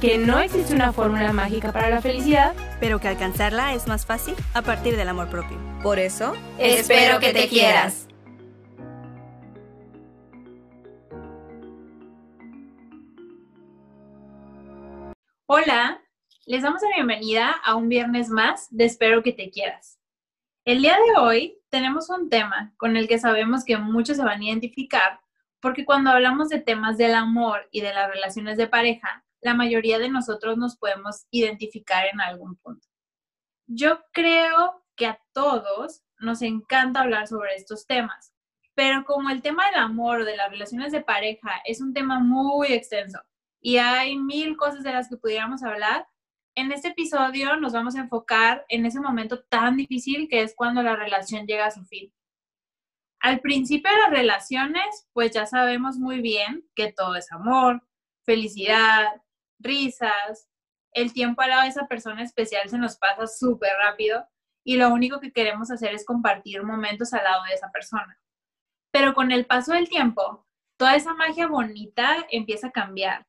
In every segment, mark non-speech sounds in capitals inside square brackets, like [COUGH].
que no existe una fórmula mágica para la felicidad. pero que alcanzarla es más fácil a partir del amor propio. Por eso, Espero que te quieras. Hola, les damos la bienvenida a un viernes más de Espero que te quieras. El día de hoy tenemos un tema con el que sabemos que muchos se van a identificar porque cuando hablamos de temas del amor y de las relaciones de pareja, la mayoría de nosotros nos podemos identificar en algún punto. Yo creo que a todos nos encanta hablar sobre estos temas, pero como el tema del amor o de las relaciones de pareja es un tema muy extenso y hay mil cosas de las que pudiéramos hablar, en este episodio nos vamos a enfocar en ese momento tan difícil que es cuando la relación llega a su fin. Al principio de las relaciones, pues ya sabemos muy bien que todo es amor, felicidad, risas, el tiempo al lado de esa persona especial se nos pasa súper rápido y lo único que queremos hacer es compartir momentos al lado de esa persona. Pero con el paso del tiempo, toda esa magia bonita empieza a cambiar.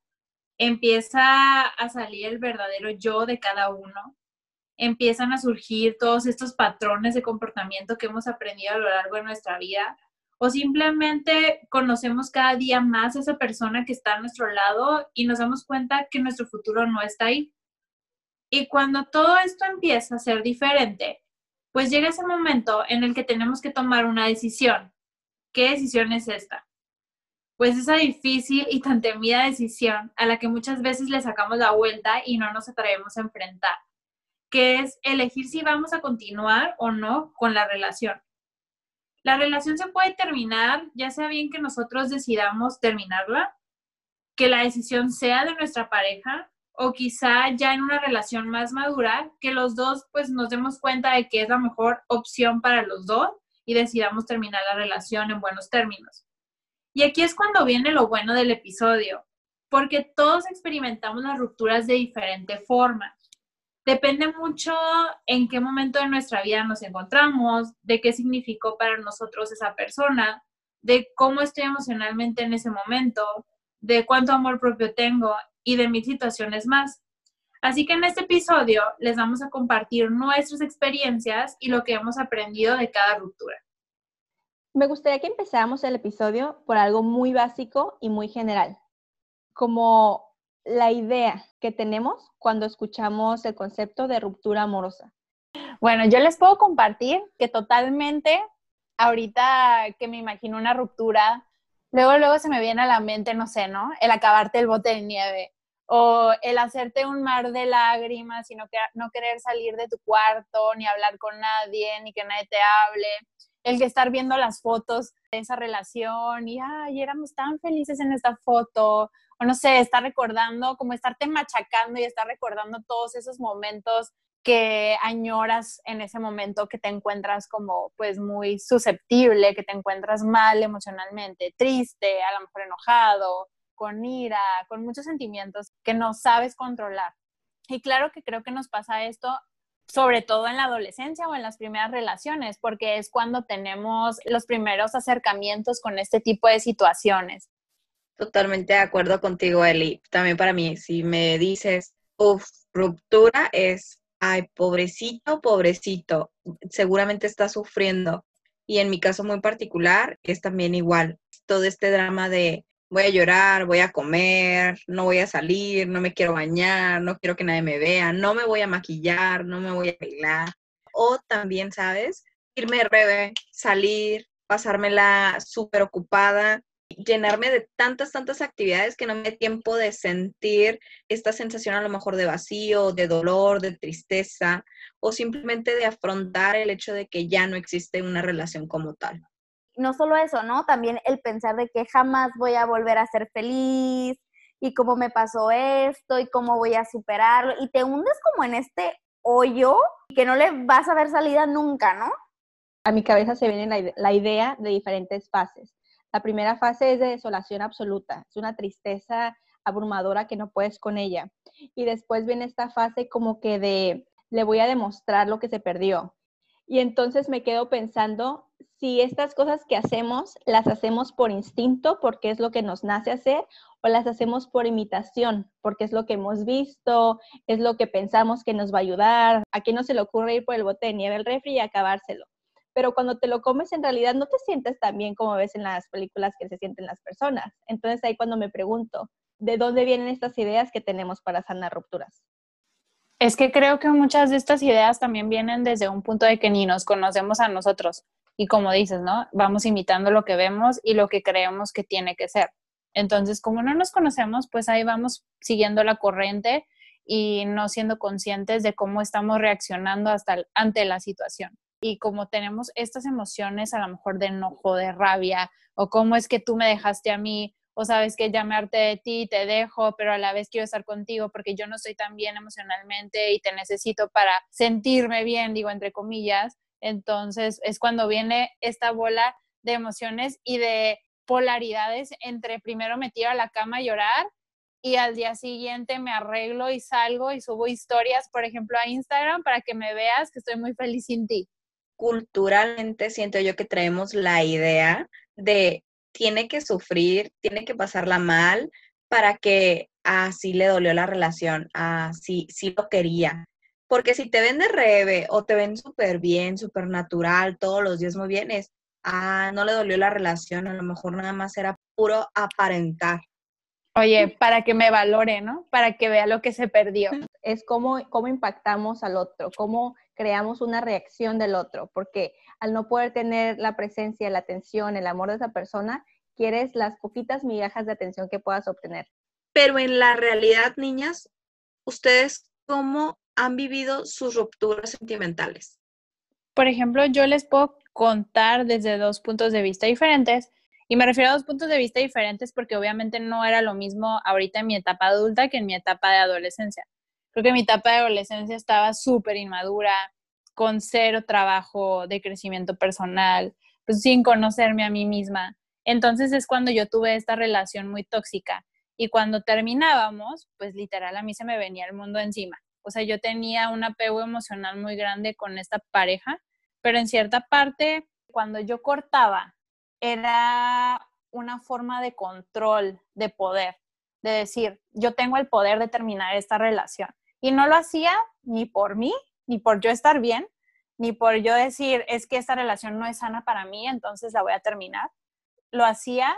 Empieza a salir el verdadero yo de cada uno, empiezan a surgir todos estos patrones de comportamiento que hemos aprendido a lo largo de nuestra vida, o simplemente conocemos cada día más a esa persona que está a nuestro lado y nos damos cuenta que nuestro futuro no está ahí. Y cuando todo esto empieza a ser diferente, pues llega ese momento en el que tenemos que tomar una decisión. ¿Qué decisión es esta? pues esa difícil y tan temida decisión a la que muchas veces le sacamos la vuelta y no nos atrevemos a enfrentar, que es elegir si vamos a continuar o no con la relación. La relación se puede terminar, ya sea bien que nosotros decidamos terminarla, que la decisión sea de nuestra pareja o quizá ya en una relación más madura, que los dos pues nos demos cuenta de que es la mejor opción para los dos y decidamos terminar la relación en buenos términos. Y aquí es cuando viene lo bueno del episodio, porque todos experimentamos las rupturas de diferente forma. Depende mucho en qué momento de nuestra vida nos encontramos, de qué significó para nosotros esa persona, de cómo estoy emocionalmente en ese momento, de cuánto amor propio tengo y de mil situaciones más. Así que en este episodio les vamos a compartir nuestras experiencias y lo que hemos aprendido de cada ruptura. Me gustaría que empezáramos el episodio por algo muy básico y muy general, como la idea que tenemos cuando escuchamos el concepto de ruptura amorosa. Bueno, yo les puedo compartir que totalmente, ahorita que me imagino una ruptura, luego, luego se me viene a la mente, no sé, ¿no? El acabarte el bote de nieve o el hacerte un mar de lágrimas y no, no querer salir de tu cuarto, ni hablar con nadie, ni que nadie te hable, el que estar viendo las fotos de esa relación y, ay, éramos tan felices en esta foto, o no sé, estar recordando, como estarte machacando y estar recordando todos esos momentos que añoras en ese momento que te encuentras como pues muy susceptible, que te encuentras mal emocionalmente, triste, a lo mejor enojado, con ira, con muchos sentimientos que no sabes controlar. Y claro que creo que nos pasa esto sobre todo en la adolescencia o en las primeras relaciones, porque es cuando tenemos los primeros acercamientos con este tipo de situaciones. Totalmente de acuerdo contigo, Eli. También para mí, si me dices, uff, ruptura es, ay, pobrecito, pobrecito, seguramente está sufriendo. Y en mi caso muy particular, es también igual. Todo este drama de voy a llorar, voy a comer, no voy a salir, no me quiero bañar, no quiero que nadie me vea, no me voy a maquillar, no me voy a bailar. O también, ¿sabes? Irme de rebe, salir, pasármela súper ocupada, llenarme de tantas, tantas actividades que no me dé tiempo de sentir esta sensación a lo mejor de vacío, de dolor, de tristeza, o simplemente de afrontar el hecho de que ya no existe una relación como tal. No solo eso, ¿no? También el pensar de que jamás voy a volver a ser feliz y cómo me pasó esto y cómo voy a superarlo y te hundes como en este hoyo que no le vas a ver salida nunca, ¿no? A mi cabeza se viene la idea de diferentes fases. La primera fase es de desolación absoluta, es una tristeza abrumadora que no puedes con ella. Y después viene esta fase como que de le voy a demostrar lo que se perdió. Y entonces me quedo pensando si estas cosas que hacemos las hacemos por instinto, porque es lo que nos nace hacer, o las hacemos por imitación, porque es lo que hemos visto, es lo que pensamos que nos va a ayudar. ¿A quién no se le ocurre ir por el bote de nieve al refri y acabárselo? Pero cuando te lo comes, en realidad no te sientes tan bien como ves en las películas que se sienten las personas. Entonces ahí cuando me pregunto, ¿de dónde vienen estas ideas que tenemos para sanar rupturas? Es que creo que muchas de estas ideas también vienen desde un punto de que ni nos conocemos a nosotros. Y como dices, ¿no? Vamos imitando lo que vemos y lo que creemos que tiene que ser. Entonces, como no nos conocemos, pues ahí vamos siguiendo la corriente y no siendo conscientes de cómo estamos reaccionando hasta ante la situación. Y como tenemos estas emociones a lo mejor de enojo, de rabia, o cómo es que tú me dejaste a mí, o sabes que harté de ti, te dejo, pero a la vez quiero estar contigo porque yo no estoy tan bien emocionalmente y te necesito para sentirme bien, digo entre comillas. Entonces es cuando viene esta bola de emociones y de polaridades entre primero me tiro a la cama a llorar y al día siguiente me arreglo y salgo y subo historias, por ejemplo, a Instagram para que me veas que estoy muy feliz sin ti. Culturalmente siento yo que traemos la idea de tiene que sufrir, tiene que pasarla mal para que así le dolió la relación, así sí lo quería. Porque si te ven de rebe o te ven súper bien, súper natural, todos los días muy bien, es, ah, no le dolió la relación, a lo mejor nada más era puro aparentar. Oye, para que me valore, ¿no? Para que vea lo que se perdió. Es cómo, cómo impactamos al otro, cómo creamos una reacción del otro, porque al no poder tener la presencia, la atención, el amor de esa persona, quieres las poquitas migajas de atención que puedas obtener. Pero en la realidad, niñas, ¿ustedes cómo han vivido sus rupturas sentimentales? Por ejemplo, yo les puedo contar desde dos puntos de vista diferentes. Y me refiero a dos puntos de vista diferentes porque obviamente no era lo mismo ahorita en mi etapa adulta que en mi etapa de adolescencia. Creo que mi etapa de adolescencia estaba súper inmadura, con cero trabajo de crecimiento personal, pues sin conocerme a mí misma. Entonces es cuando yo tuve esta relación muy tóxica. Y cuando terminábamos, pues literal a mí se me venía el mundo encima. O sea, yo tenía un apego emocional muy grande con esta pareja, pero en cierta parte, cuando yo cortaba, era una forma de control, de poder, de decir, yo tengo el poder de terminar esta relación. Y no lo hacía ni por mí, ni por yo estar bien, ni por yo decir, es que esta relación no es sana para mí, entonces la voy a terminar. Lo hacía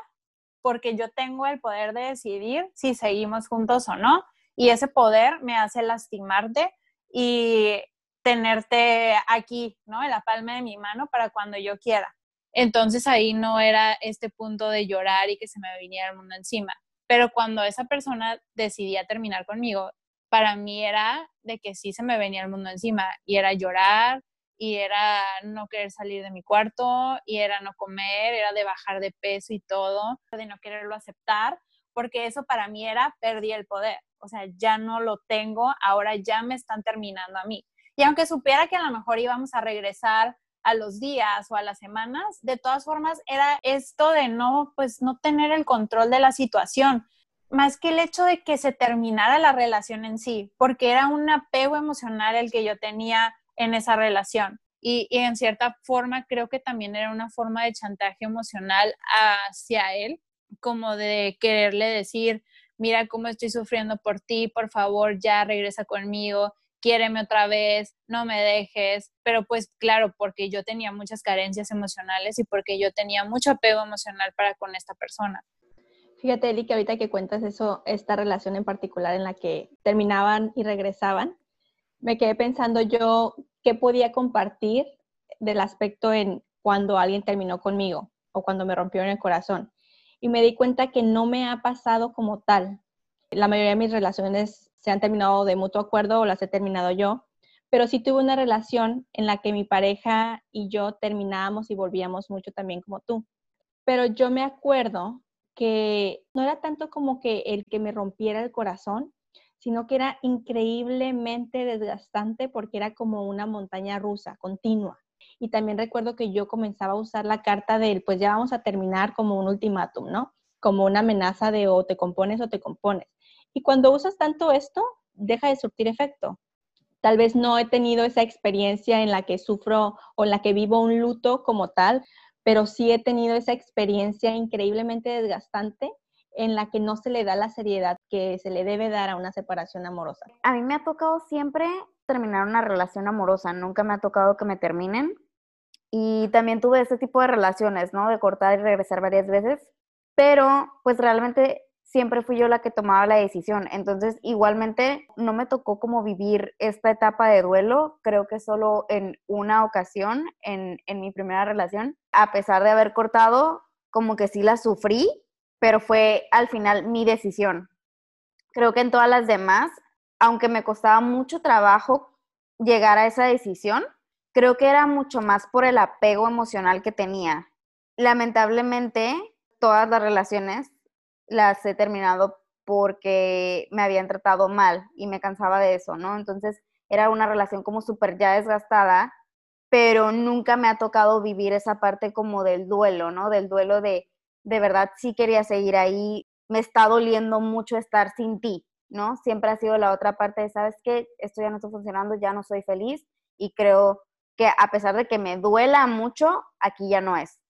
porque yo tengo el poder de decidir si seguimos juntos o no. Y ese poder me hace lastimarte y tenerte aquí, ¿no? En la palma de mi mano para cuando yo quiera. Entonces ahí no era este punto de llorar y que se me viniera el mundo encima. Pero cuando esa persona decidía terminar conmigo, para mí era de que sí se me venía el mundo encima y era llorar y era no querer salir de mi cuarto y era no comer, era de bajar de peso y todo, de no quererlo aceptar, porque eso para mí era perdí el poder. O sea, ya no lo tengo, ahora ya me están terminando a mí. Y aunque supiera que a lo mejor íbamos a regresar a los días o a las semanas, de todas formas era esto de no, pues no tener el control de la situación, más que el hecho de que se terminara la relación en sí, porque era un apego emocional el que yo tenía en esa relación. Y, y en cierta forma creo que también era una forma de chantaje emocional hacia él, como de quererle decir, mira cómo estoy sufriendo por ti, por favor, ya regresa conmigo, quiéreme otra vez, no me dejes, pero pues claro, porque yo tenía muchas carencias emocionales y porque yo tenía mucho apego emocional para con esta persona. Fíjate, Eli, que ahorita que cuentas eso, esta relación en particular en la que terminaban y regresaban, me quedé pensando yo qué podía compartir del aspecto en cuando alguien terminó conmigo o cuando me rompió en el corazón. Y me di cuenta que no me ha pasado como tal. La mayoría de mis relaciones se han terminado de mutuo acuerdo o las he terminado yo, pero sí tuve una relación en la que mi pareja y yo terminábamos y volvíamos mucho también como tú. Pero yo me acuerdo que no era tanto como que el que me rompiera el corazón, sino que era increíblemente desgastante porque era como una montaña rusa, continua. Y también recuerdo que yo comenzaba a usar la carta del, pues ya vamos a terminar como un ultimátum, ¿no? Como una amenaza de o te compones o te compones. Y cuando usas tanto esto, deja de surtir efecto. Tal vez no he tenido esa experiencia en la que sufro o en la que vivo un luto como tal, pero sí he tenido esa experiencia increíblemente desgastante en la que no se le da la seriedad que se le debe dar a una separación amorosa. A mí me ha tocado siempre terminar una relación amorosa, nunca me ha tocado que me terminen. Y también tuve ese tipo de relaciones, ¿no? De cortar y regresar varias veces, pero pues realmente siempre fui yo la que tomaba la decisión. Entonces, igualmente, no me tocó como vivir esta etapa de duelo, creo que solo en una ocasión, en, en mi primera relación, a pesar de haber cortado, como que sí la sufrí, pero fue al final mi decisión. Creo que en todas las demás, aunque me costaba mucho trabajo llegar a esa decisión, creo que era mucho más por el apego emocional que tenía. Lamentablemente, todas las relaciones las he terminado porque me habían tratado mal y me cansaba de eso, ¿no? Entonces era una relación como súper ya desgastada, pero nunca me ha tocado vivir esa parte como del duelo, ¿no? Del duelo de, de verdad sí quería seguir ahí, me está doliendo mucho estar sin ti, ¿no? Siempre ha sido la otra parte de, ¿sabes qué? Esto ya no está funcionando, ya no soy feliz y creo que a pesar de que me duela mucho, aquí ya no es.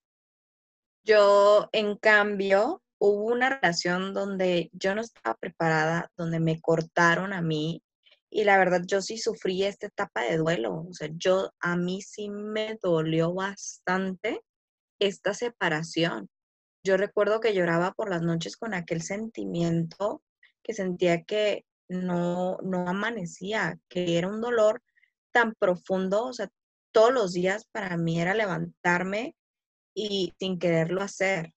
Yo, en cambio, hubo una relación donde yo no estaba preparada, donde me cortaron a mí y la verdad yo sí sufrí esta etapa de duelo. O sea, yo a mí sí me dolió bastante esta separación. Yo recuerdo que lloraba por las noches con aquel sentimiento que sentía que no, no amanecía, que era un dolor tan profundo, o sea, todos los días para mí era levantarme y sin quererlo hacer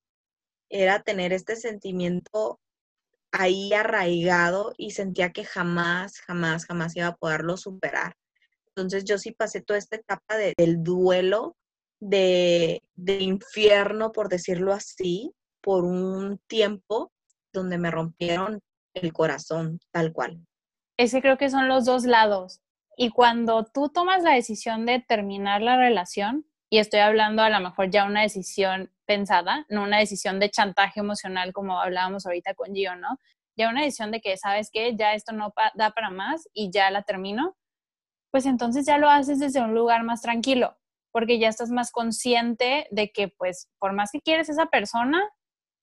era tener este sentimiento ahí arraigado y sentía que jamás, jamás, jamás iba a poderlo superar. Entonces yo sí pasé toda esta etapa del duelo, de, infierno, por decirlo así, por un tiempo donde me rompieron el corazón, tal cual. Ese creo que son los dos lados. Y cuando tú tomas la decisión de terminar la relación, y estoy hablando a lo mejor ya una decisión pensada, no una decisión de chantaje emocional como hablábamos ahorita con Gio, ¿no? Ya una decisión de que, ¿sabes qué? Ya esto no da para más y ya la termino, pues entonces ya lo haces desde un lugar más tranquilo, porque ya estás más consciente de que, pues, por más que quieres esa persona,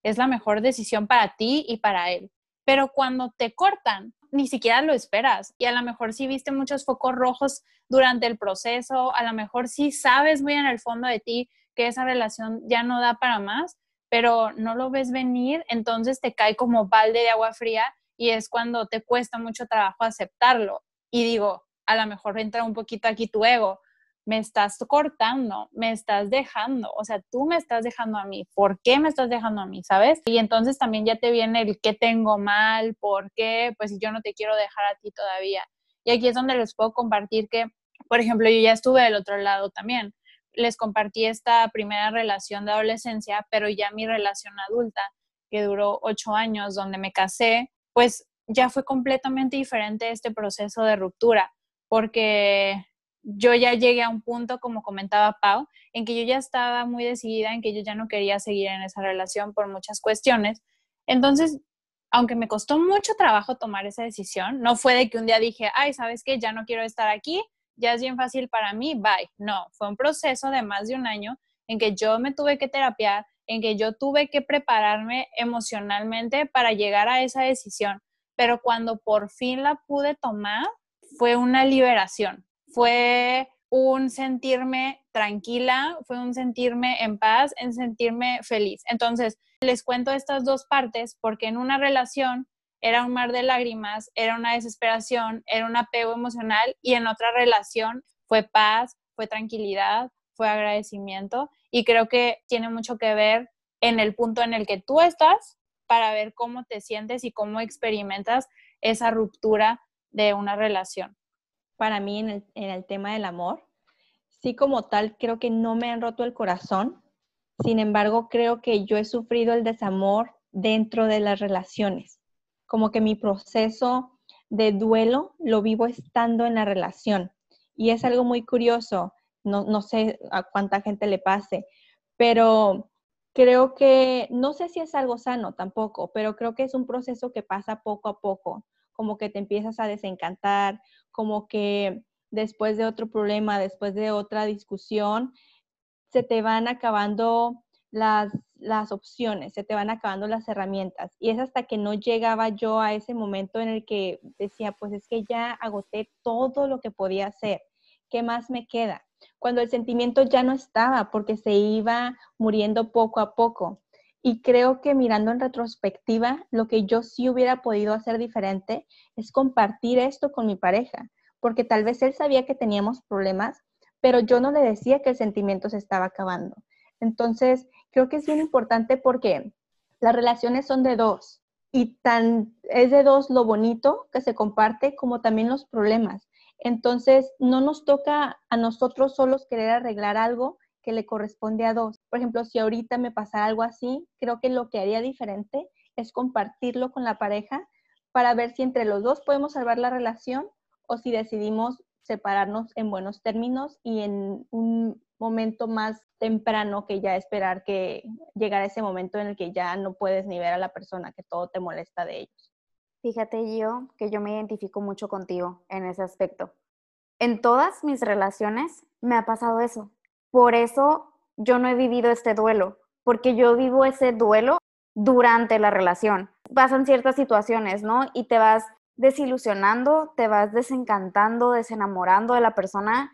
es la mejor decisión para ti y para él. Pero cuando te cortan, ni siquiera lo esperas. Y a lo mejor sí viste muchos focos rojos durante el proceso, a lo mejor sí sabes muy en el fondo de ti que esa relación ya no da para más, pero no lo ves venir, entonces te cae como balde de agua fría y es cuando te cuesta mucho trabajo aceptarlo. Y digo, a lo mejor entra un poquito aquí tu ego, me estás cortando, me estás dejando, o sea, tú me estás dejando a mí, ¿por qué me estás dejando a mí, sabes? Y entonces también ya te viene el qué tengo mal, por qué, pues yo no te quiero dejar a ti todavía. Y aquí es donde les puedo compartir que, por ejemplo, yo ya estuve del otro lado también. Les compartí esta primera relación de adolescencia, pero ya mi relación adulta, que duró ocho años, donde me casé, pues ya fue completamente diferente este proceso de ruptura, porque yo ya llegué a un punto, como comentaba Pau, en que yo ya estaba muy decidida en que yo ya no quería seguir en esa relación por muchas cuestiones. Entonces, aunque me costó mucho trabajo tomar esa decisión, no fue de que un día dije, ay, ¿sabes qué? Ya no quiero estar aquí, ya es bien fácil para mí, bye. No, fue un proceso de más de un año en que yo me tuve que terapiar, en que yo tuve que prepararme emocionalmente para llegar a esa decisión. Pero cuando por fin la pude tomar, fue una liberación fue un sentirme tranquila, fue un sentirme en paz, en sentirme feliz. Entonces, les cuento estas dos partes porque en una relación era un mar de lágrimas, era una desesperación, era un apego emocional y en otra relación fue paz, fue tranquilidad, fue agradecimiento y creo que tiene mucho que ver en el punto en el que tú estás para ver cómo te sientes y cómo experimentas esa ruptura de una relación para mí en el, tema del amor. Sí, como tal, creo que no me han roto el corazón. Sin embargo, creo que yo he sufrido el desamor dentro de las relaciones. Como que mi proceso de duelo lo vivo estando en la relación. Y es algo muy curioso, no, no sé a cuánta gente le pase, pero creo que, no sé si es algo sano tampoco, pero creo que es un proceso que pasa poco a poco, como que te empiezas a desencantar, como que después de otro problema, después de otra discusión, se te van acabando las, las opciones, se te van acabando las herramientas. Y es hasta que no llegaba yo a ese momento en el que decía, pues es que ya agoté todo lo que podía hacer. ¿Qué más me queda? Cuando el sentimiento ya no estaba porque se iba muriendo poco a poco. Y creo que mirando en retrospectiva, lo que yo sí hubiera podido hacer diferente es compartir esto con mi pareja, porque tal vez él sabía que teníamos problemas, pero yo no le decía que el sentimiento se estaba acabando. Entonces, creo que es bien importante porque las relaciones son de dos y tan es de dos lo bonito que se comparte como también los problemas. Entonces, no nos toca a nosotros solos querer arreglar algo que le corresponde a dos. Por ejemplo, si ahorita me pasa algo así, creo que lo que haría diferente es compartirlo con la pareja para ver si entre los dos podemos salvar la relación o si decidimos separarnos en buenos términos y en un momento más temprano que ya esperar que llegara ese momento en el que ya no puedes ni ver a la persona, que todo te molesta de ellos. Fíjate yo que yo me identifico mucho contigo en ese aspecto. En todas mis relaciones me ha pasado eso. Por eso yo no he vivido este duelo, porque yo vivo ese duelo durante la relación. Pasan ciertas situaciones, ¿no? Y te vas desilusionando, te vas desencantando, desenamorando de la persona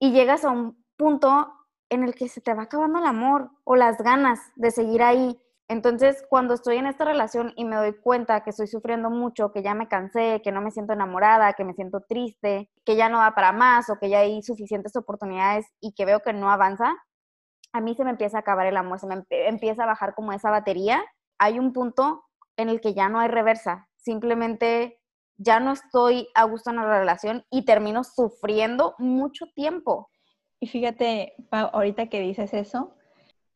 y llegas a un punto en el que se te va acabando el amor o las ganas de seguir ahí. Entonces, cuando estoy en esta relación y me doy cuenta que estoy sufriendo mucho, que ya me cansé, que no me siento enamorada, que me siento triste, que ya no va para más o que ya hay suficientes oportunidades y que veo que no avanza, a mí se me empieza a acabar el amor, se me empieza a bajar como esa batería. Hay un punto en el que ya no hay reversa, simplemente ya no estoy a gusto en la relación y termino sufriendo mucho tiempo. Y fíjate, ahorita que dices eso,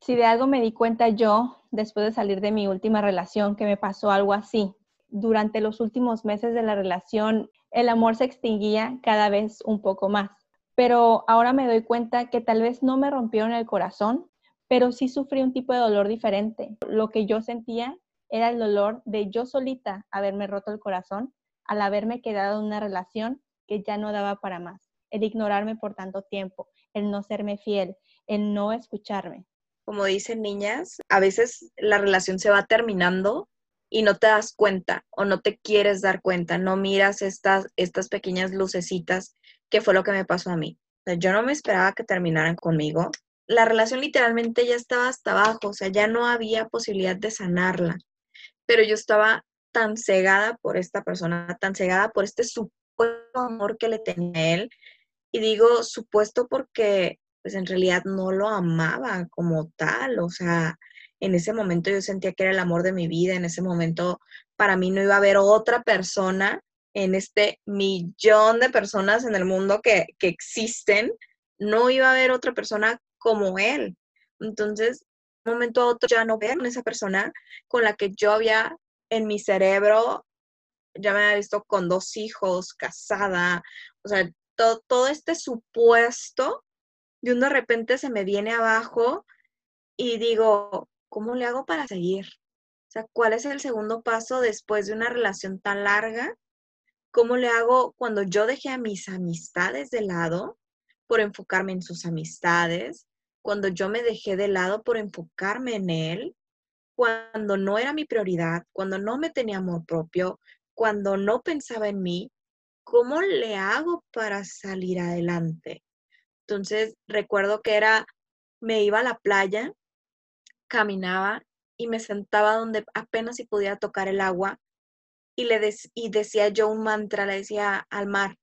si de algo me di cuenta yo después de salir de mi última relación, que me pasó algo así. Durante los últimos meses de la relación, el amor se extinguía cada vez un poco más. Pero ahora me doy cuenta que tal vez no me rompieron el corazón, pero sí sufrí un tipo de dolor diferente. Lo que yo sentía era el dolor de yo solita haberme roto el corazón al haberme quedado en una relación que ya no daba para más, el ignorarme por tanto tiempo, el no serme fiel, el no escucharme. Como dicen niñas, a veces la relación se va terminando y no te das cuenta o no te quieres dar cuenta, no miras estas, estas pequeñas lucecitas que fue lo que me pasó a mí. yo no me esperaba que terminaran conmigo. La relación literalmente ya estaba hasta abajo, o sea, ya no había posibilidad de sanarla, pero yo estaba tan cegada por esta persona, tan cegada por este supuesto amor que le tenía él. Y digo supuesto porque pues en realidad no lo amaba como tal, o sea, en ese momento yo sentía que era el amor de mi vida, en ese momento para mí no iba a haber otra persona en este millón de personas en el mundo que, que existen, no iba a haber otra persona como él. Entonces, de un momento a otro ya no ver a esa persona con la que yo había en mi cerebro ya me había visto con dos hijos, casada, o sea, todo, este supuesto, de un de repente se me viene abajo y digo, ¿cómo le hago para seguir? O sea, ¿cuál es el segundo paso después de una relación tan larga? ¿Cómo le hago cuando yo dejé a mis amistades de lado por enfocarme en sus amistades? Cuando yo me dejé de lado por enfocarme en él, cuando no era mi prioridad, cuando no me tenía amor propio, cuando no pensaba en mí, ¿cómo le hago para salir adelante? Entonces, recuerdo que era, me iba a la playa, caminaba y me sentaba donde apenas si podía tocar el agua y le y decía yo un mantra, le decía al mar,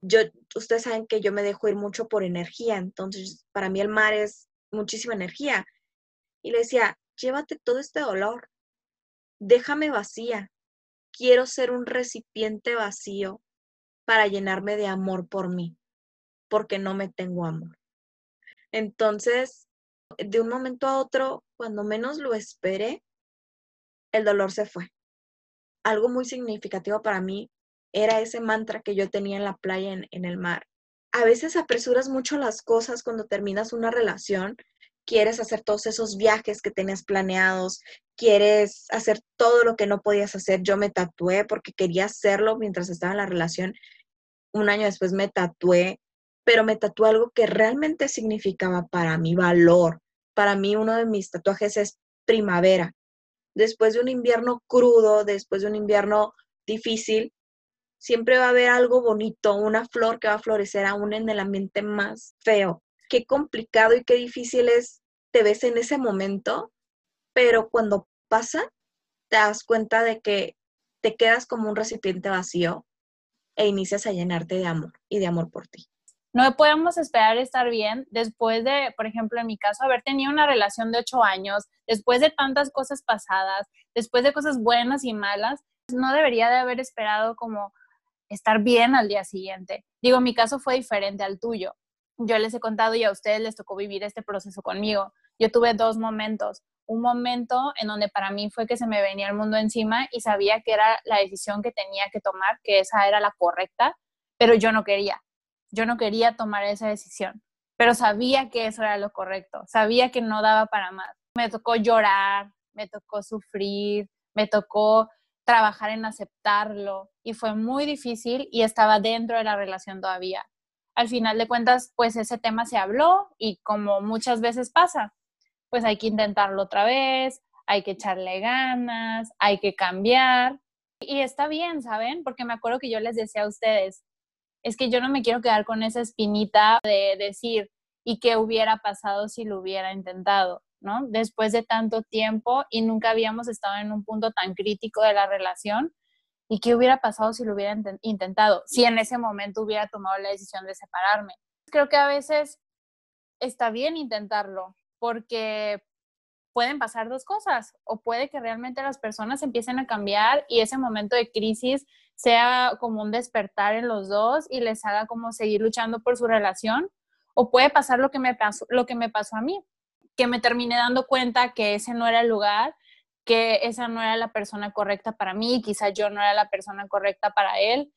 yo, ustedes saben que yo me dejo ir mucho por energía, entonces para mí el mar es muchísima energía. Y le decía, llévate todo este dolor, déjame vacía, quiero ser un recipiente vacío para llenarme de amor por mí, porque no me tengo amor. Entonces, de un momento a otro, cuando menos lo esperé, el dolor se fue. Algo muy significativo para mí era ese mantra que yo tenía en la playa, en, el mar. A veces apresuras mucho las cosas cuando terminas una relación, quieres hacer todos esos viajes que tenías planeados, quieres hacer todo lo que no podías hacer. Yo me tatué porque quería hacerlo mientras estaba en la relación. Un año después me tatué, pero me tatué algo que realmente significaba para mi valor. Para mí uno de mis tatuajes es primavera. Después de un invierno crudo, después de un invierno difícil, siempre va a haber algo bonito, una flor que va a florecer aún en el ambiente más feo. Qué complicado y qué difícil es, te ves en ese momento, pero cuando pasa, te das cuenta de que te quedas como un recipiente vacío e inicias a llenarte de amor y de amor por ti. No podemos esperar estar bien después de, por ejemplo, en mi caso, haber tenido una relación de ocho años, después de tantas cosas pasadas, después de cosas buenas y malas, no debería de haber esperado como estar bien al día siguiente. Digo, mi caso fue diferente al tuyo. Yo les he contado y a ustedes les tocó vivir este proceso conmigo. Yo tuve dos momentos. Un momento en donde para mí fue que se me venía el mundo encima y sabía que era la decisión que tenía que tomar, que esa era la correcta, pero yo no quería. Yo no quería tomar esa decisión, pero sabía que eso era lo correcto. Sabía que no daba para más. Me tocó llorar, me tocó sufrir, me tocó trabajar en aceptarlo y fue muy difícil y estaba dentro de la relación todavía. Al final de cuentas, pues ese tema se habló y como muchas veces pasa, pues hay que intentarlo otra vez, hay que echarle ganas, hay que cambiar. Y está bien, ¿saben? Porque me acuerdo que yo les decía a ustedes, es que yo no me quiero quedar con esa espinita de decir, ¿y qué hubiera pasado si lo hubiera intentado? ¿no? Después de tanto tiempo y nunca habíamos estado en un punto tan crítico de la relación. ¿Y qué hubiera pasado si lo hubiera intentado? Si en ese momento hubiera tomado la decisión de separarme. Creo que a veces está bien intentarlo porque pueden pasar dos cosas o puede que realmente las personas empiecen a cambiar y ese momento de crisis sea como un despertar en los dos y les haga como seguir luchando por su relación o puede pasar lo que me pasó, lo que me pasó a mí, que me terminé dando cuenta que ese no era el lugar, que esa no era la persona correcta para mí, quizá yo no era la persona correcta para él,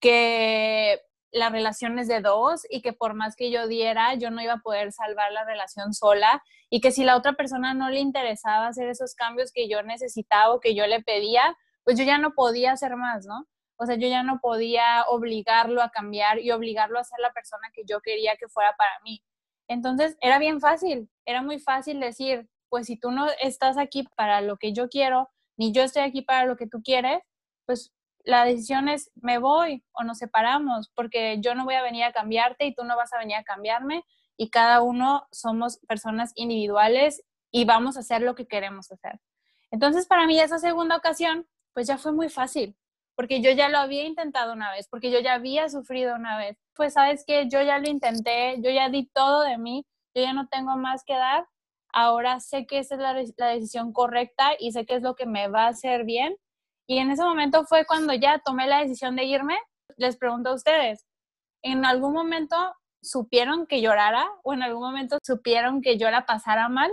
que la relación es de dos y que por más que yo diera, yo no iba a poder salvar la relación sola y que si la otra persona no le interesaba hacer esos cambios que yo necesitaba que yo le pedía, pues yo ya no podía hacer más, ¿no? O sea, yo ya no podía obligarlo a cambiar y obligarlo a ser la persona que yo quería que fuera para mí. Entonces era bien fácil, era muy fácil decir, pues si tú no estás aquí para lo que yo quiero, ni yo estoy aquí para lo que tú quieres, pues la decisión es me voy o nos separamos, porque yo no voy a venir a cambiarte y tú no vas a venir a cambiarme y cada uno somos personas individuales y vamos a hacer lo que queremos hacer. Entonces, para mí esa segunda ocasión, pues ya fue muy fácil, porque yo ya lo había intentado una vez, porque yo ya había sufrido una vez. Pues sabes que yo ya lo intenté, yo ya di todo de mí, yo ya no tengo más que dar, ahora sé que esa es la, la decisión correcta y sé que es lo que me va a hacer bien. Y en ese momento fue cuando ya tomé la decisión de irme. Les pregunto a ustedes, ¿en algún momento supieron que llorara o en algún momento supieron que yo la pasara mal?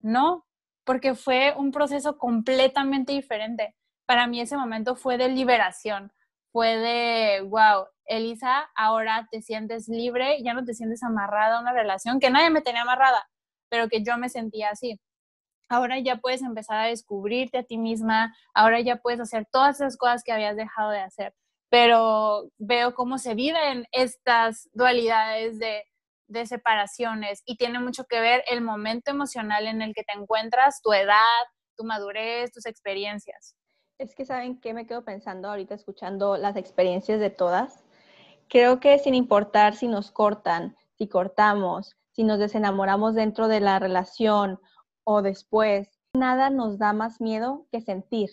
No, porque fue un proceso completamente diferente para mí ese momento fue de liberación, fue de, wow, Elisa, ahora te sientes libre, ya no te sientes amarrada a una relación, que nadie me tenía amarrada, pero que yo me sentía así. Ahora ya puedes empezar a descubrirte a ti misma, ahora ya puedes hacer todas esas cosas que habías dejado de hacer, pero veo cómo se viven estas dualidades de, de separaciones y tiene mucho que ver el momento emocional en el que te encuentras, tu edad, tu madurez, tus experiencias. Es que saben qué me quedo pensando ahorita escuchando las experiencias de todas. Creo que sin importar si nos cortan, si cortamos, si nos desenamoramos dentro de la relación o después, nada nos da más miedo que sentir,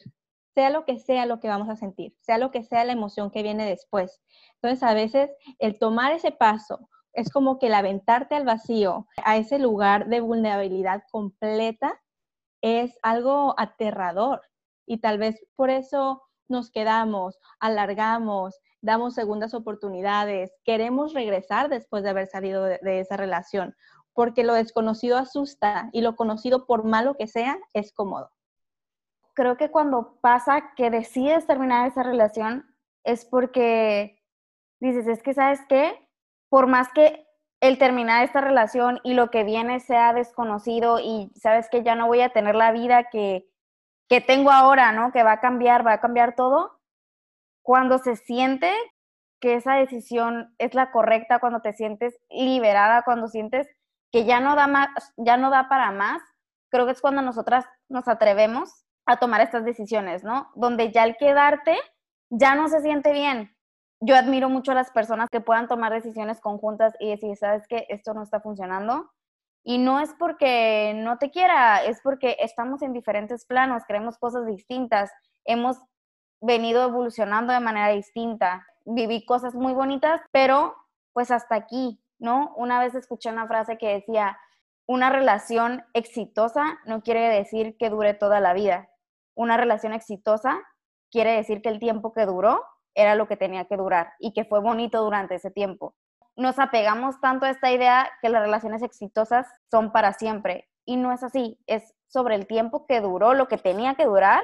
sea lo que sea lo que vamos a sentir, sea lo que sea la emoción que viene después. Entonces, a veces el tomar ese paso es como que el aventarte al vacío, a ese lugar de vulnerabilidad completa, es algo aterrador y tal vez por eso nos quedamos, alargamos, damos segundas oportunidades, queremos regresar después de haber salido de, esa relación, porque lo desconocido asusta y lo conocido, por malo que sea, es cómodo. creo que cuando pasa que decides terminar esa relación es porque dices, es que sabes qué, por más que el terminar esta relación y lo que viene sea desconocido y sabes que ya no voy a tener la vida que, que tengo ahora, ¿no? Que va a cambiar, va a cambiar todo. Cuando se siente que esa decisión es la correcta, cuando te sientes liberada, cuando sientes que ya no da más, ya no da para más, creo que es cuando nosotras nos atrevemos a tomar estas decisiones, ¿no? Donde ya el quedarte ya no se siente bien. Yo admiro mucho a las personas que puedan tomar decisiones conjuntas y decir, ¿sabes qué? Esto no está funcionando. Y no es porque no te quiera, es porque estamos en diferentes planos, queremos cosas distintas, hemos venido evolucionando de manera distinta. Viví cosas muy bonitas, pero pues hasta aquí, ¿no? Una vez escuché una frase que decía, una relación exitosa no quiere decir que dure toda la vida. Una relación exitosa quiere decir que el tiempo que duró era lo que tenía que durar y que fue bonito durante ese tiempo. Nos apegamos tanto a esta idea que las relaciones exitosas son para siempre y no es así, es sobre el tiempo que duró, lo que tenía que durar,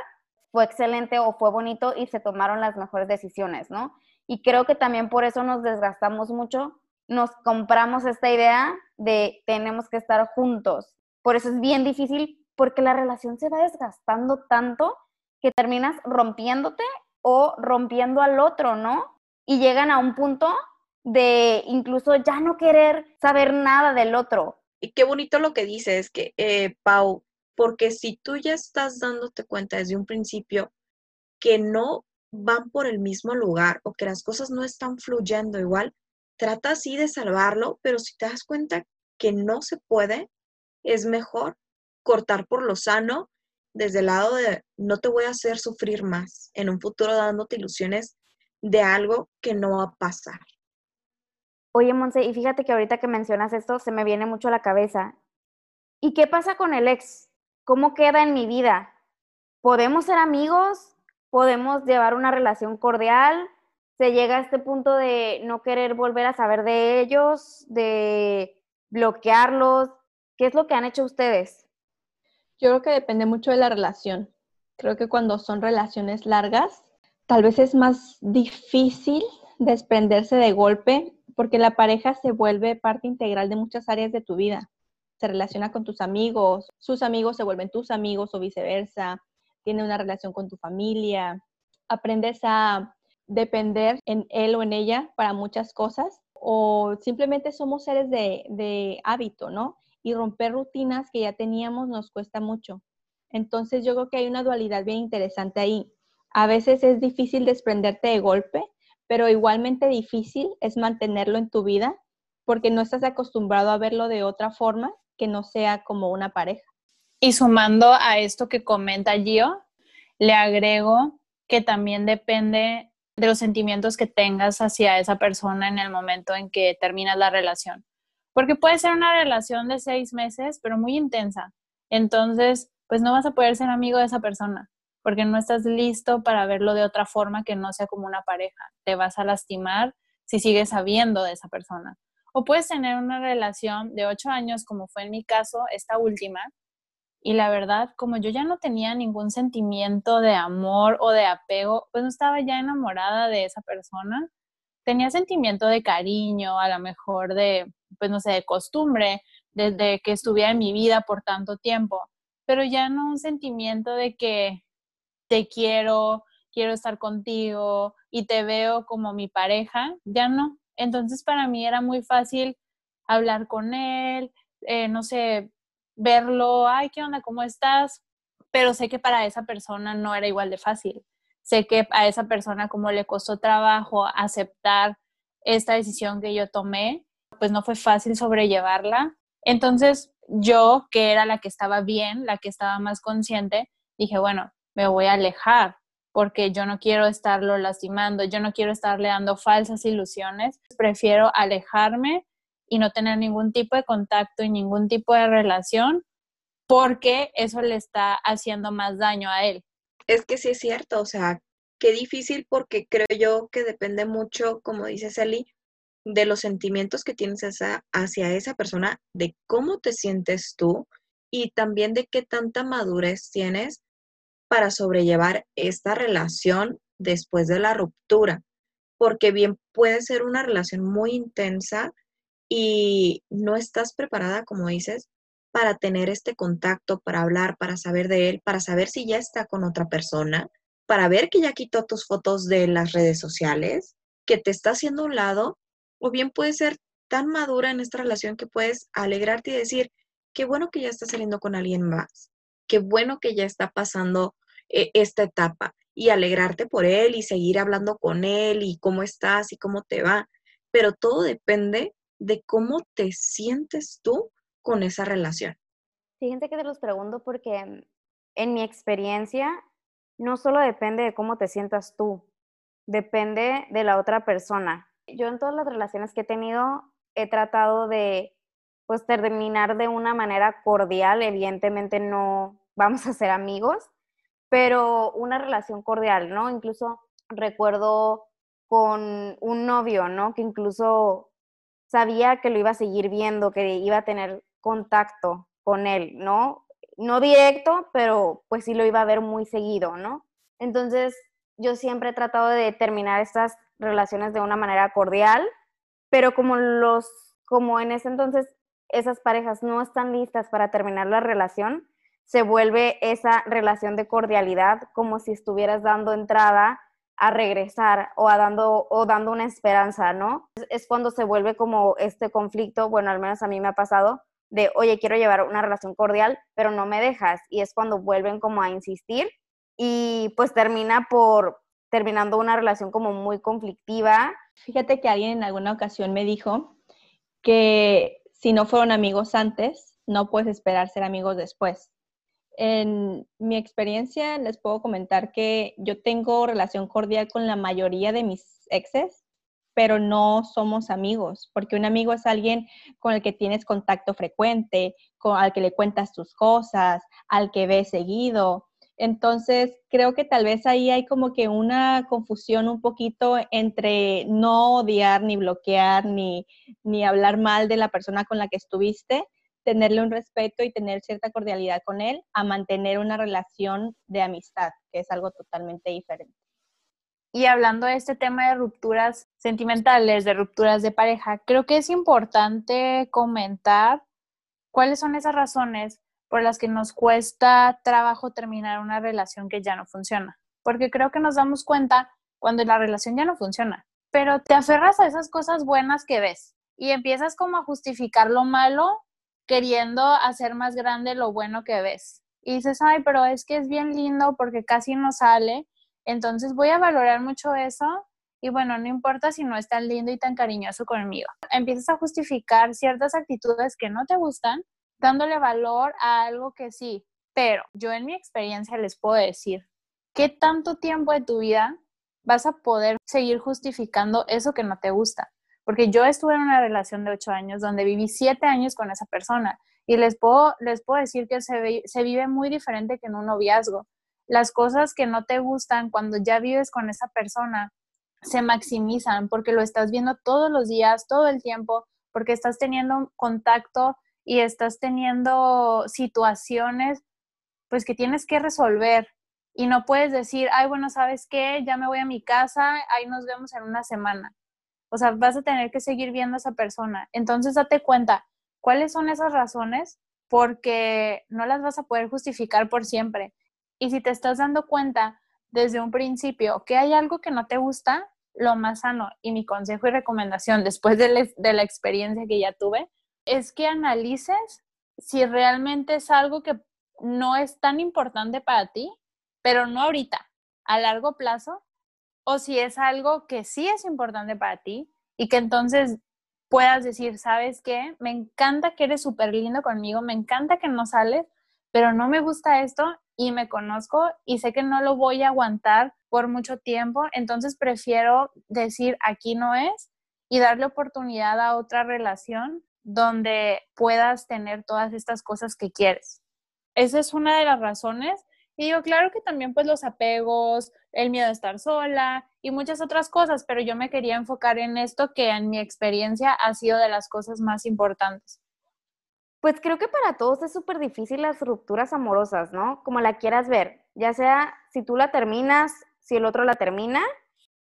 fue excelente o fue bonito y se tomaron las mejores decisiones, ¿no? Y creo que también por eso nos desgastamos mucho, nos compramos esta idea de tenemos que estar juntos. Por eso es bien difícil porque la relación se va desgastando tanto que terminas rompiéndote o rompiendo al otro, ¿no? Y llegan a un punto de incluso ya no querer saber nada del otro. Y qué bonito lo que dices, que, eh, Pau, porque si tú ya estás dándote cuenta desde un principio que no van por el mismo lugar o que las cosas no están fluyendo igual, trata así de salvarlo, pero si te das cuenta que no se puede, es mejor cortar por lo sano desde el lado de no te voy a hacer sufrir más en un futuro dándote ilusiones de algo que no va a pasar. Oye, Monse, y fíjate que ahorita que mencionas esto, se me viene mucho a la cabeza. ¿Y qué pasa con el ex? ¿Cómo queda en mi vida? ¿Podemos ser amigos? ¿Podemos llevar una relación cordial? ¿Se llega a este punto de no querer volver a saber de ellos, de bloquearlos? ¿Qué es lo que han hecho ustedes? Yo creo que depende mucho de la relación. Creo que cuando son relaciones largas, tal vez es más difícil desprenderse de golpe porque la pareja se vuelve parte integral de muchas áreas de tu vida. Se relaciona con tus amigos, sus amigos se vuelven tus amigos o viceversa, tiene una relación con tu familia, aprendes a depender en él o en ella para muchas cosas o simplemente somos seres de, de hábito, ¿no? Y romper rutinas que ya teníamos nos cuesta mucho. Entonces yo creo que hay una dualidad bien interesante ahí. A veces es difícil desprenderte de golpe, pero igualmente difícil es mantenerlo en tu vida porque no estás acostumbrado a verlo de otra forma que no sea como una pareja. Y sumando a esto que comenta Gio, le agrego que también depende de los sentimientos que tengas hacia esa persona en el momento en que terminas la relación. Porque puede ser una relación de seis meses, pero muy intensa. Entonces, pues no vas a poder ser amigo de esa persona, porque no estás listo para verlo de otra forma que no sea como una pareja. Te vas a lastimar si sigues sabiendo de esa persona. O puedes tener una relación de ocho años, como fue en mi caso, esta última, y la verdad, como yo ya no tenía ningún sentimiento de amor o de apego, pues no estaba ya enamorada de esa persona. Tenía sentimiento de cariño, a lo mejor de, pues no sé, de costumbre, desde que estuviera en mi vida por tanto tiempo, pero ya no un sentimiento de que te quiero, quiero estar contigo y te veo como mi pareja, ya no. Entonces para mí era muy fácil hablar con él, eh, no sé, verlo, ay, ¿qué onda? ¿Cómo estás? Pero sé que para esa persona no era igual de fácil. Sé que a esa persona como le costó trabajo aceptar esta decisión que yo tomé, pues no fue fácil sobrellevarla. Entonces yo, que era la que estaba bien, la que estaba más consciente, dije, bueno, me voy a alejar porque yo no quiero estarlo lastimando, yo no quiero estarle dando falsas ilusiones, prefiero alejarme y no tener ningún tipo de contacto y ningún tipo de relación porque eso le está haciendo más daño a él. Es que sí es cierto, o sea, qué difícil porque creo yo que depende mucho, como dice Sally, de los sentimientos que tienes hacia esa persona, de cómo te sientes tú y también de qué tanta madurez tienes para sobrellevar esta relación después de la ruptura, porque bien puede ser una relación muy intensa y no estás preparada, como dices, para tener este contacto, para hablar, para saber de él, para saber si ya está con otra persona, para ver que ya quitó tus fotos de las redes sociales, que te está haciendo un lado, o bien puede ser tan madura en esta relación que puedes alegrarte y decir, qué bueno que ya está saliendo con alguien más, qué bueno que ya está pasando eh, esta etapa y alegrarte por él y seguir hablando con él y cómo estás y cómo te va. Pero todo depende de cómo te sientes tú con esa relación. Fíjense que te los pregunto porque en mi experiencia no solo depende de cómo te sientas tú, depende de la otra persona. Yo en todas las relaciones que he tenido he tratado de pues terminar de una manera cordial, evidentemente no vamos a ser amigos, pero una relación cordial, ¿no? Incluso recuerdo con un novio, ¿no? Que incluso sabía que lo iba a seguir viendo, que iba a tener contacto con él, ¿no? No directo, pero pues sí lo iba a ver muy seguido, ¿no? Entonces, yo siempre he tratado de terminar estas relaciones de una manera cordial, pero como los, como en ese entonces esas parejas no están listas para terminar la relación, se vuelve esa relación de cordialidad como si estuvieras dando entrada a regresar o, a dando, o dando una esperanza, ¿no? Es, cuando se vuelve como este conflicto, bueno, al menos a mí me ha pasado, de, oye, quiero llevar una relación cordial, pero no me dejas. Y es cuando vuelven como a insistir y pues termina por, terminando una relación como muy conflictiva. Fíjate que alguien en alguna ocasión me dijo que si no fueron amigos antes, no puedes esperar ser amigos después. En mi experiencia les puedo comentar que yo tengo relación cordial con la mayoría de mis exes, pero no somos amigos, porque un amigo es alguien con el que tienes contacto frecuente, con, al que le cuentas tus cosas, al que ves seguido. Entonces, creo que tal vez ahí hay como que una confusión un poquito entre no odiar, ni bloquear, ni, ni hablar mal de la persona con la que estuviste, tenerle un respeto y tener cierta cordialidad con él a mantener una relación de amistad, que es algo totalmente diferente. Y hablando de este tema de rupturas sentimentales, de rupturas de pareja, creo que es importante comentar cuáles son esas razones por las que nos cuesta trabajo terminar una relación que ya no funciona. Porque creo que nos damos cuenta cuando la relación ya no funciona, pero te aferras a esas cosas buenas que ves y empiezas como a justificar lo malo queriendo hacer más grande lo bueno que ves. Y dices, ay, pero es que es bien lindo porque casi no sale, entonces voy a valorar mucho eso y bueno, no importa si no es tan lindo y tan cariñoso conmigo. Empiezas a justificar ciertas actitudes que no te gustan, dándole valor a algo que sí. Pero yo en mi experiencia les puedo decir, ¿qué tanto tiempo de tu vida vas a poder seguir justificando eso que no te gusta? Porque yo estuve en una relación de ocho años donde viví siete años con esa persona y les puedo, les puedo decir que se, se vive muy diferente que en un noviazgo. Las cosas que no te gustan cuando ya vives con esa persona se maximizan porque lo estás viendo todos los días, todo el tiempo, porque estás teniendo contacto y estás teniendo situaciones pues que tienes que resolver y no puedes decir, ay, bueno, ¿sabes qué? Ya me voy a mi casa, ahí nos vemos en una semana. O sea, vas a tener que seguir viendo a esa persona. Entonces, date cuenta, ¿cuáles son esas razones? Porque no las vas a poder justificar por siempre. Y si te estás dando cuenta desde un principio que hay algo que no te gusta, lo más sano y mi consejo y recomendación después de, la experiencia que ya tuve es que analices si realmente es algo que no es tan importante para ti, pero no ahorita, a largo plazo, o si es algo que sí es importante para ti y que entonces puedas decir, ¿sabes qué? Me encanta que eres súper lindo conmigo, me encanta que no sales, pero no me gusta esto y me conozco y sé que no lo voy a aguantar por mucho tiempo, entonces prefiero decir aquí no es y darle oportunidad a otra relación donde puedas tener todas estas cosas que quieres. Esa es una de las razones y digo, claro que también pues los apegos, el miedo a estar sola y muchas otras cosas, pero yo me quería enfocar en esto que en mi experiencia ha sido de las cosas más importantes. Pues creo que para todos es súper difícil las rupturas amorosas, ¿no? Como la quieras ver. ya sea si tú la terminas, si el otro la termina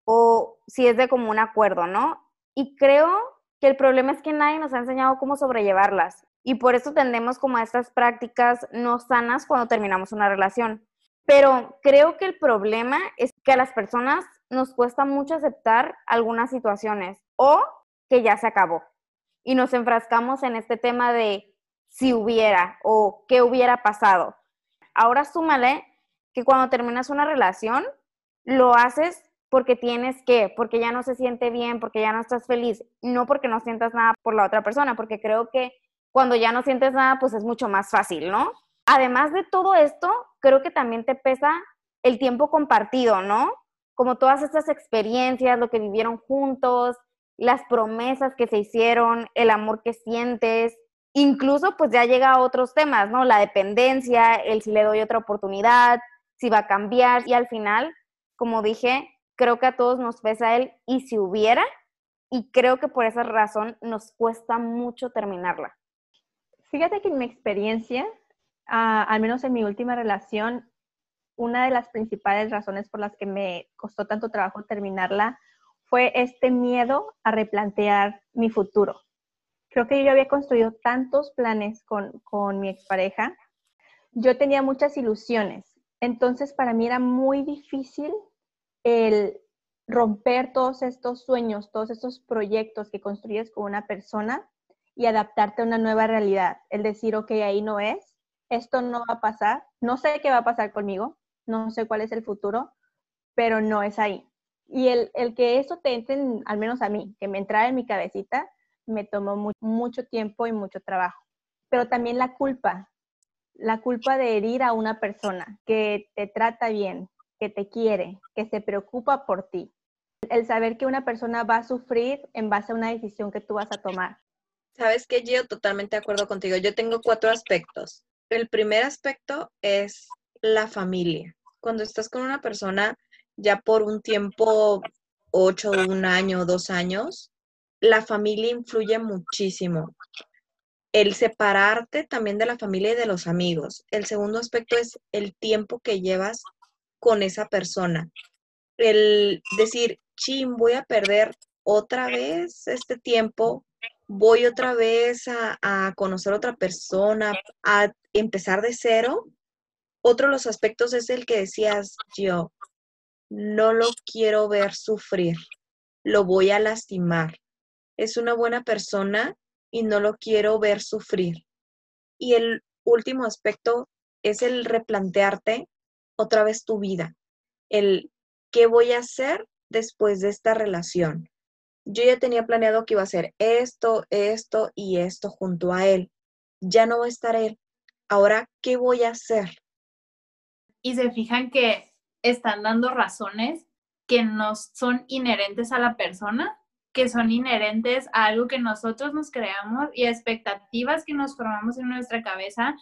o si es de común acuerdo, ¿no? Y creo que el problema es que nadie nos ha enseñado cómo sobrellevarlas y por eso tendemos como a estas prácticas no sanas cuando terminamos una relación. Pero creo que el problema es que a las personas nos cuesta mucho aceptar algunas situaciones o que ya se acabó. Y nos enfrascamos en este tema de si hubiera o qué hubiera pasado. Ahora súmale que cuando terminas una relación, lo haces porque tienes que, porque ya no se siente bien, porque ya no estás feliz, no porque no sientas nada por la otra persona, porque creo que cuando ya no sientes nada, pues es mucho más fácil, ¿no? Además de todo esto, creo que también te pesa el tiempo compartido, ¿no? Como todas estas experiencias, lo que vivieron juntos, las promesas que se hicieron, el amor que sientes, incluso pues ya llega a otros temas, ¿no? La dependencia, el si le doy otra oportunidad, si va a cambiar y al final, como dije, creo que a todos nos pesa él y si hubiera y creo que por esa razón nos cuesta mucho terminarla. Fíjate que en mi experiencia, ah, al menos en mi última relación, una de las principales razones por las que me costó tanto trabajo terminarla fue este miedo a replantear mi futuro. Creo que yo había construido tantos planes con, con mi expareja, yo tenía muchas ilusiones, entonces para mí era muy difícil el romper todos estos sueños, todos estos proyectos que construyes con una persona y adaptarte a una nueva realidad. El decir, ok, ahí no es, esto no va a pasar, no sé qué va a pasar conmigo, no sé cuál es el futuro, pero no es ahí. Y el, que eso te entre, al menos a mí, que me entrara en mi cabecita, me tomó mucho tiempo y mucho trabajo. Pero también la culpa, la culpa de herir a una persona que te trata bien, que te quiere, que se preocupa por ti. El saber que una persona va a sufrir en base a una decisión que tú vas a tomar. Sabes que yo totalmente de acuerdo contigo. Yo tengo cuatro aspectos. El primer aspecto es la familia. Cuando estás con una persona ya por un tiempo, ocho, un año, dos años, la familia influye muchísimo. El separarte también de la familia y de los amigos. El segundo aspecto es el tiempo que llevas con esa persona. El decir, ching, voy a perder otra vez este tiempo, voy otra vez a, a conocer a otra persona, a empezar de cero. Otro de los aspectos es el que decías, yo no lo quiero ver sufrir, lo voy a lastimar. Es una buena persona y no lo quiero ver sufrir. Y el último aspecto es el replantearte otra vez tu vida, el qué voy a hacer después de esta relación. Yo ya tenía planeado que iba a hacer esto, esto y esto junto a él. Ya no va a estar él. Ahora, ¿qué voy a hacer? Y se fijan que están dando razones que no son inherentes a la persona, que son inherentes a algo que nosotros nos creamos y a expectativas que nos formamos en nuestra cabeza.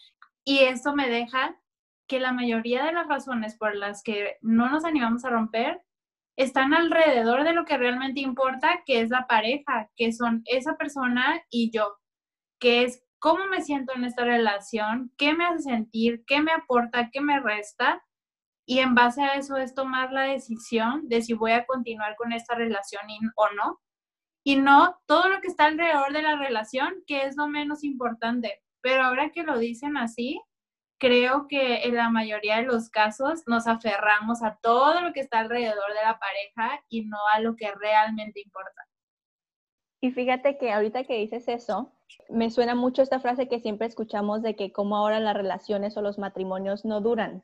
Y esto me deja que la mayoría de las razones por las que no nos animamos a romper están alrededor de lo que realmente importa, que es la pareja, que son esa persona y yo, que es cómo me siento en esta relación, qué me hace sentir, qué me aporta, qué me resta. Y en base a eso es tomar la decisión de si voy a continuar con esta relación o no. Y no todo lo que está alrededor de la relación, que es lo menos importante. Pero ahora que lo dicen así, creo que en la mayoría de los casos nos aferramos a todo lo que está alrededor de la pareja y no a lo que realmente importa. Y fíjate que ahorita que dices eso, me suena mucho esta frase que siempre escuchamos de que como ahora las relaciones o los matrimonios no duran.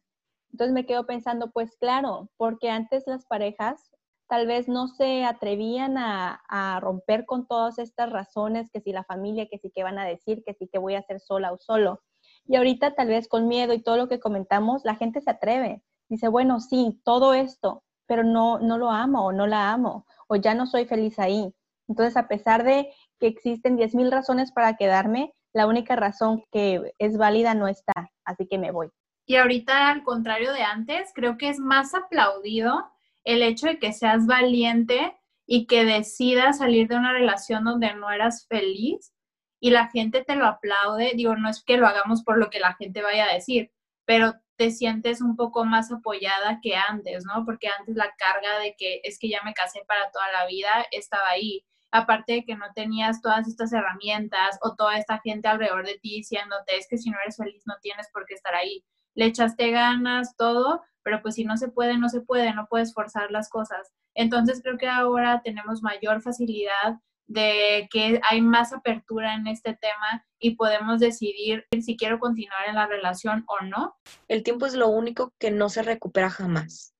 Entonces me quedo pensando, pues claro, porque antes las parejas tal vez no se atrevían a, romper con todas estas razones, que si la familia, que si qué van a decir, que si que voy a hacer sola o solo. Y ahorita tal vez con miedo y todo lo que comentamos, la gente se atreve. Dice, bueno, sí, todo esto, pero no, no lo amo o no la amo o ya no soy feliz ahí. Entonces, a pesar de que existen 10.000 razones para quedarme, la única razón que es válida no está, así que me voy. Y ahorita, al contrario de antes, creo que es más aplaudido el hecho de que seas valiente y que decidas salir de una relación donde no eras feliz y la gente te lo aplaude, digo, no es que lo hagamos por lo que la gente vaya a decir, pero te sientes un poco más apoyada que antes, ¿no? Porque antes la carga de que es que ya me casé para toda la vida estaba ahí. Aparte de que no tenías todas estas herramientas o toda esta gente alrededor de ti diciéndote, es que si no eres feliz no tienes por qué estar ahí. Le echaste ganas, todo, pero pues si no se puede, no se puede, no puedes forzar las cosas. Entonces creo que ahora tenemos mayor facilidad de que hay más apertura en este tema y podemos decidir si quiero continuar en la relación o no. El tiempo es lo único que no se recupera jamás.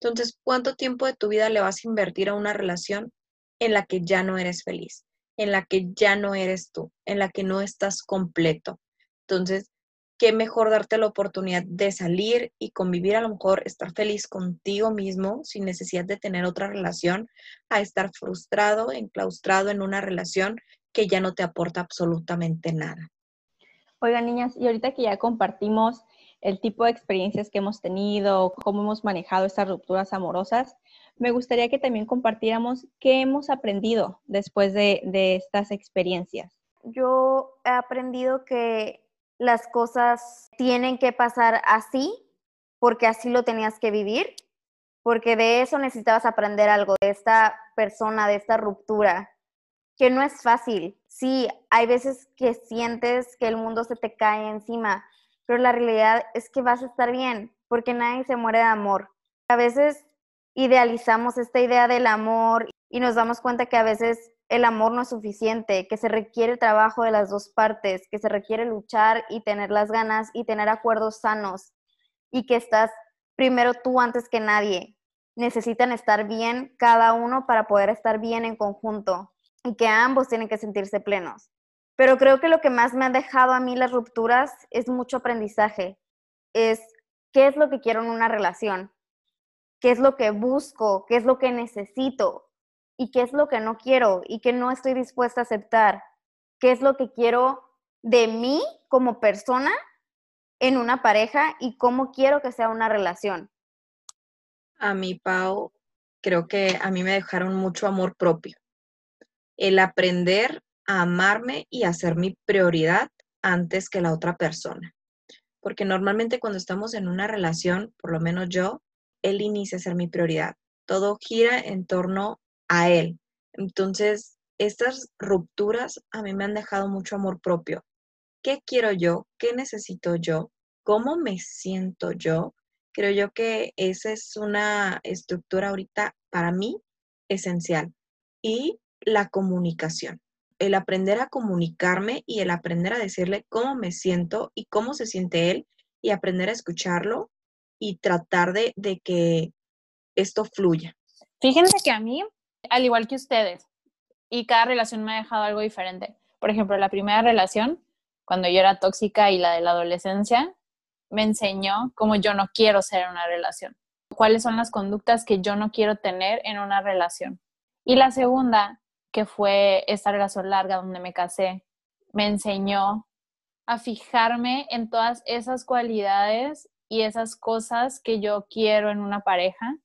Entonces, ¿cuánto tiempo de tu vida le vas a invertir a una relación en la que ya no eres feliz, en la que ya no eres tú, en la que no estás completo? Entonces, qué mejor darte la oportunidad de salir y convivir, a lo mejor estar feliz contigo mismo sin necesidad de tener otra relación, a estar frustrado, enclaustrado en una relación que ya no te aporta absolutamente nada. Oigan, niñas, y ahorita que ya compartimos el tipo de experiencias que hemos tenido, cómo hemos manejado estas rupturas amorosas, me gustaría que también compartiéramos qué hemos aprendido después de, estas experiencias. Yo he aprendido que las cosas tienen que pasar así, porque así lo tenías que vivir, porque de eso necesitabas aprender algo, de esta persona, de esta ruptura, que no es fácil. Sí, hay veces que sientes que el mundo se te cae encima, pero la realidad es que vas a estar bien, porque nadie se muere de amor. A veces idealizamos esta idea del amor y nos damos cuenta que a veces el amor no es suficiente, que se requiere trabajo de las dos partes, que se requiere luchar y tener las ganas y tener acuerdos sanos y que estás primero tú antes que nadie. Necesitan estar bien cada uno para poder estar bien en conjunto y que ambos tienen que sentirse plenos. Pero creo que lo que más me han dejado a mí las rupturas es mucho aprendizaje. Es qué es lo que quiero en una relación, qué es lo que busco, qué es lo que necesito, y qué es lo que no quiero y que no estoy dispuesta a aceptar, qué es lo que quiero de mí como persona en una pareja y cómo quiero que sea una relación. A mí, Pau, creo que a mí me dejaron mucho amor propio. El aprender a amarme y a ser mi prioridad antes que la otra persona. Porque normalmente cuando estamos en una relación, por lo menos yo, él inicia a ser mi prioridad. Todo gira en torno a él. Entonces, estas rupturas a mí me han dejado mucho amor propio. ¿Qué quiero yo? ¿Qué necesito yo? ¿Cómo me siento yo? Creo yo que esa es una estructura ahorita para mí esencial. Y la comunicación. El aprender a comunicarme y el aprender a decirle cómo me siento y cómo se siente él y aprender a escucharlo y tratar de, que esto fluya. Fíjense que a mí al igual que ustedes, y cada relación me ha dejado algo diferente. Por ejemplo, la primera relación, cuando yo era tóxica y la de la adolescencia, me enseñó cómo yo no quiero ser en una relación, cuáles son las conductas que yo no quiero tener en una relación. Y la segunda, que fue esta relación larga donde me casé, me enseñó a fijarme en todas esas cualidades y esas cosas que yo quiero en una pareja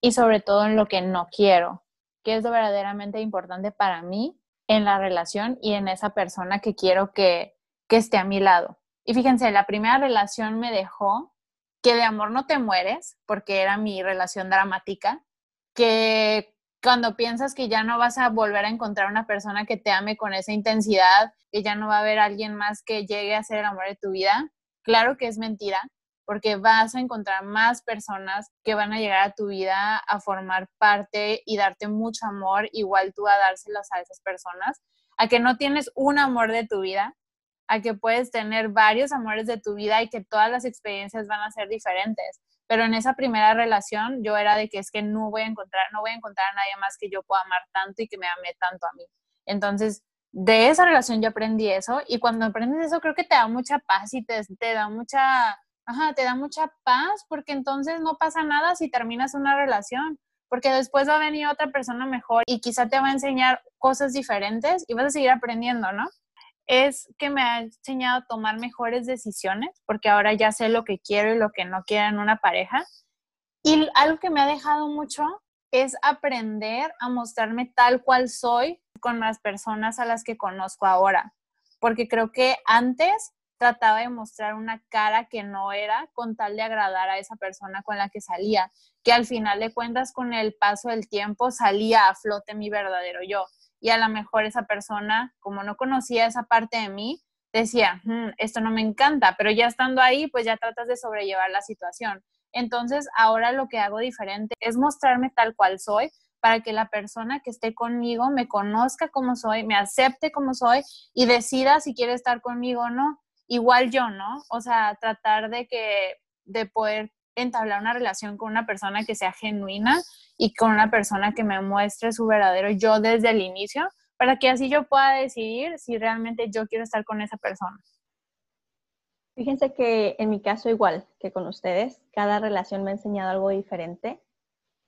y sobre todo en lo que no quiero qué es lo verdaderamente importante para mí en la relación y en esa persona que quiero que, que esté a mi lado. Y fíjense, la primera relación me dejó que de amor no te mueres, porque era mi relación dramática, que cuando piensas que ya no vas a volver a encontrar una persona que te ame con esa intensidad, que ya no va a haber alguien más que llegue a ser el amor de tu vida, claro que es mentira, porque vas a encontrar más personas que van a llegar a tu vida a formar parte y darte mucho amor, igual tú a dárselas a esas personas, a que no tienes un amor de tu vida, a que puedes tener varios amores de tu vida y que todas las experiencias van a ser diferentes. Pero en esa primera relación yo era de que es que no voy a encontrar, no voy a encontrar a nadie más que yo pueda amar tanto y que me ame tanto a mí. Entonces, de esa relación yo aprendí eso y cuando aprendes eso creo que te da mucha paz y te, te da mucha Ajá, te da mucha paz porque entonces no pasa nada si terminas una relación, porque después va a venir otra persona mejor y quizá te va a enseñar cosas diferentes y vas a seguir aprendiendo, ¿no? Es que me ha enseñado a tomar mejores decisiones porque ahora ya sé lo que quiero y lo que no quiero en una pareja. Y algo que me ha dejado mucho es aprender a mostrarme tal cual soy con las personas a las que conozco ahora, porque creo que antes trataba de mostrar una cara que no era con tal de agradar a esa persona con la que salía, que al final de cuentas con el paso del tiempo salía a flote mi verdadero yo. Y a lo mejor esa persona, como no conocía esa parte de mí, decía, "Mm, esto no me encanta, pero ya estando ahí, pues ya tratas de sobrellevar la situación. Entonces, ahora lo que hago diferente es mostrarme tal cual soy para que la persona que esté conmigo me conozca como soy, me acepte como soy y decida si quiere estar conmigo o no. Igual yo, ¿no? O sea, tratar de que, de poder entablar una relación con una persona que sea genuina y con una persona que me muestre su verdadero yo desde el inicio, para que así yo pueda decidir si realmente yo quiero estar con esa persona. Fíjense que en mi caso igual que con ustedes, cada relación me ha enseñado algo diferente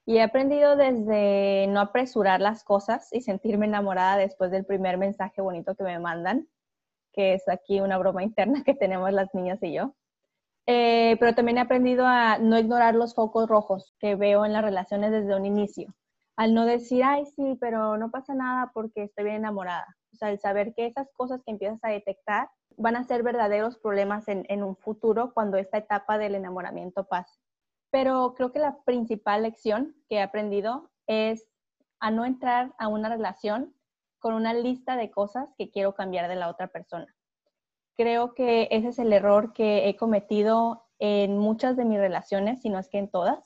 y he aprendido desde no apresurar las cosas y sentirme enamorada después del primer mensaje bonito que me mandan, que es aquí una broma interna que tenemos las niñas y yo. Eh, pero también he aprendido a no ignorar los focos rojos que veo en las relaciones desde un inicio. Al no decir, ay, sí, pero no pasa nada porque estoy bien enamorada. O sea, el saber que esas cosas que empiezas a detectar van a ser verdaderos problemas en, en un futuro cuando esta etapa del enamoramiento pase. Pero creo que la principal lección que he aprendido es a no entrar a una relación con una lista de cosas que quiero cambiar de la otra persona. Creo que ese es el error que he cometido en muchas de mis relaciones, si no es que en todas.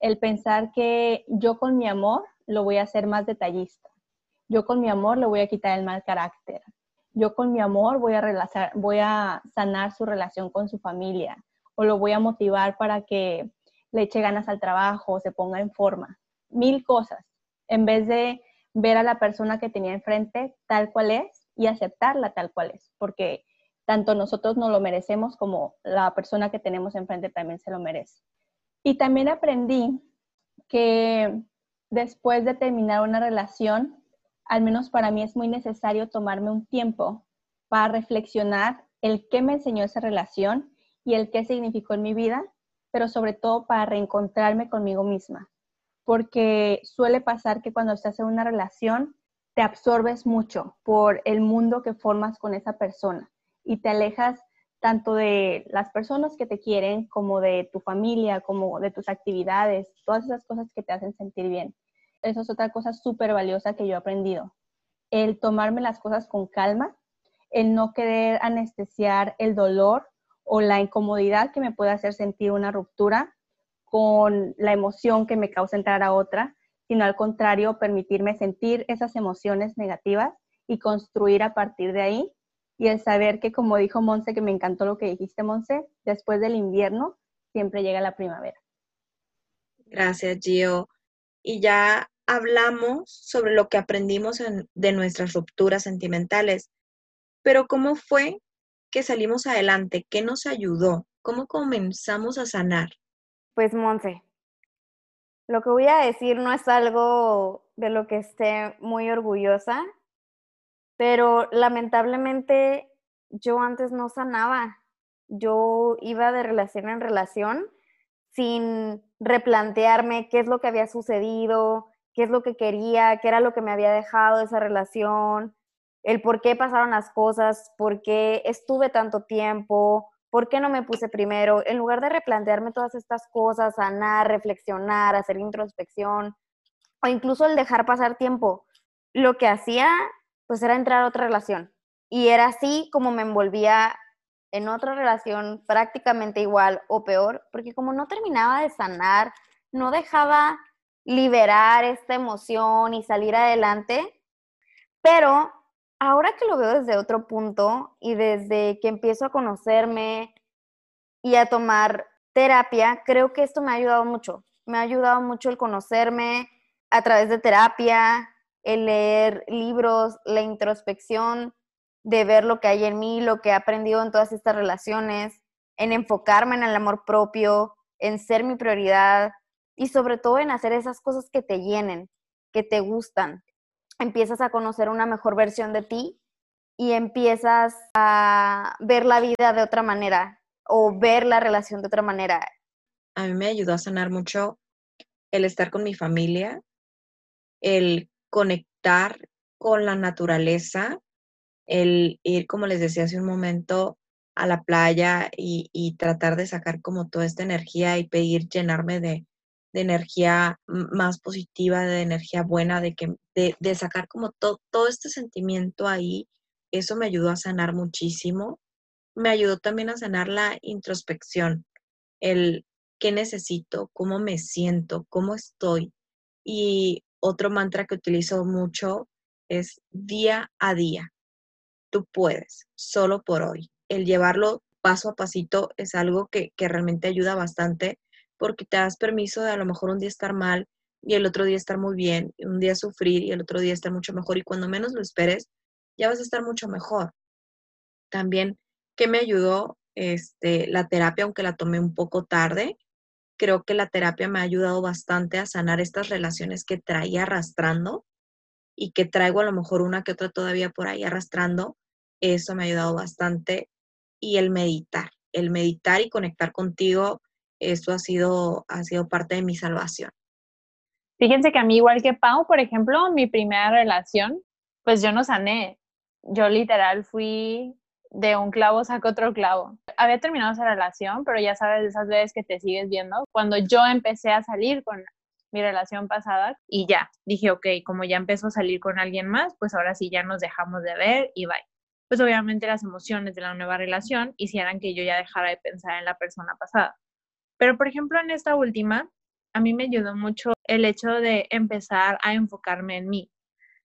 El pensar que yo con mi amor lo voy a hacer más detallista. Yo con mi amor le voy a quitar el mal carácter. Yo con mi amor voy a, relazar, voy a sanar su relación con su familia o lo voy a motivar para que le eche ganas al trabajo, se ponga en forma. Mil cosas. En vez de ver a la persona que tenía enfrente tal cual es y aceptarla tal cual es. Porque tanto nosotros no lo merecemos como la persona que tenemos enfrente también se lo merece. Y también aprendí que después de terminar una relación, al menos para mí es muy necesario tomarme un tiempo para reflexionar el qué me enseñó esa relación y el qué significó en mi vida, pero sobre todo para reencontrarme conmigo misma. Porque suele pasar que cuando estás en una relación, te absorbes mucho por el mundo que formas con esa persona y te alejas tanto de las personas que te quieren como de tu familia, como de tus actividades, todas esas cosas que te hacen sentir bien. Eso es otra cosa súper valiosa que yo he aprendido. El tomarme las cosas con calma, el no querer anestesiar el dolor o la incomodidad que me puede hacer sentir una ruptura con la emoción que me causa entrar a otra, sino al contrario, permitirme sentir esas emociones negativas y construir a partir de ahí y el saber que, como dijo Monse, que me encantó lo que dijiste, Monse, después del invierno siempre llega la primavera. Gracias, Gio. Y ya hablamos sobre lo que aprendimos de nuestras rupturas sentimentales, pero ¿cómo fue que salimos adelante? ¿Qué nos ayudó? ¿Cómo comenzamos a sanar? Pues, Monse, lo que voy a decir no es algo de lo que esté muy orgullosa, pero lamentablemente yo antes no sanaba. Yo iba de relación en relación sin replantearme qué es lo que había sucedido, qué es lo que quería, qué era lo que me había dejado esa relación, el por qué pasaron las cosas, por qué estuve tanto tiempo, por qué no me puse primero. En lugar de replantearme todas estas cosas, sanar, reflexionar, hacer introspección o incluso el dejar pasar tiempo, lo que hacía pues era entrar a otra relación. Y era así como me envolvía en otra relación prácticamente igual o peor, porque como no terminaba de sanar, no dejaba liberar esta emoción y salir adelante, pero ahora que lo veo desde otro punto y desde que empiezo a conocerme y a tomar terapia, creo que esto me ha ayudado mucho. Me ha ayudado mucho el conocerme a través de terapia, el leer libros, la introspección, de ver lo que hay en mí, lo que he aprendido en todas estas relaciones, en enfocarme en el amor propio, en ser mi prioridad y sobre todo en hacer esas cosas que te llenen, que te gustan. Empiezas a conocer una mejor versión de ti y empiezas a ver la vida de otra manera o ver la relación de otra manera. A mí me ayudó a sanar mucho el estar con mi familia, el conectar con la naturaleza, el ir, como les decía hace un momento, a la playa y, y tratar de sacar como toda esta energía y pedir llenarme de, de energía más positiva, de energía buena, de, que, de, de sacar como todo este sentimiento ahí. Eso me ayudó a sanar muchísimo. Me ayudó también a sanar la introspección, el qué necesito, cómo me siento, cómo estoy. Y otro mantra que utilizo mucho es día a día. Tú puedes, solo por hoy. El llevarlo paso a pasito es algo que, que realmente ayuda bastante porque te das permiso de a lo mejor un día estar mal y el otro día estar muy bien, un día sufrir y el otro día estar mucho mejor y cuando menos lo esperes, ya vas a estar mucho mejor. También, ¿qué me ayudó? Este, la terapia, aunque la tomé un poco tarde, creo que la terapia me ha ayudado bastante a sanar estas relaciones que traía arrastrando y que traigo a lo mejor una que otra todavía por ahí arrastrando. Eso me ha ayudado bastante. Y el meditar, el meditar y conectar contigo eso ha sido, ha sido parte de mi salvación. Fíjense que a mí, igual que Pau, por ejemplo, mi primera relación, pues yo no sané. Yo literal fui de un clavo saco otro clavo. Había terminado esa relación, pero ya sabes, esas veces que te sigues viendo. Cuando yo empecé a salir con mi relación pasada y ya, dije, ok, como ya empezó a salir con alguien más, pues ahora sí ya nos dejamos de ver y bye. Pues obviamente las emociones de la nueva relación hicieran que yo ya dejara de pensar en la persona pasada. Pero, por ejemplo, en esta última, a mí me ayudó mucho el hecho de empezar a enfocarme en mí,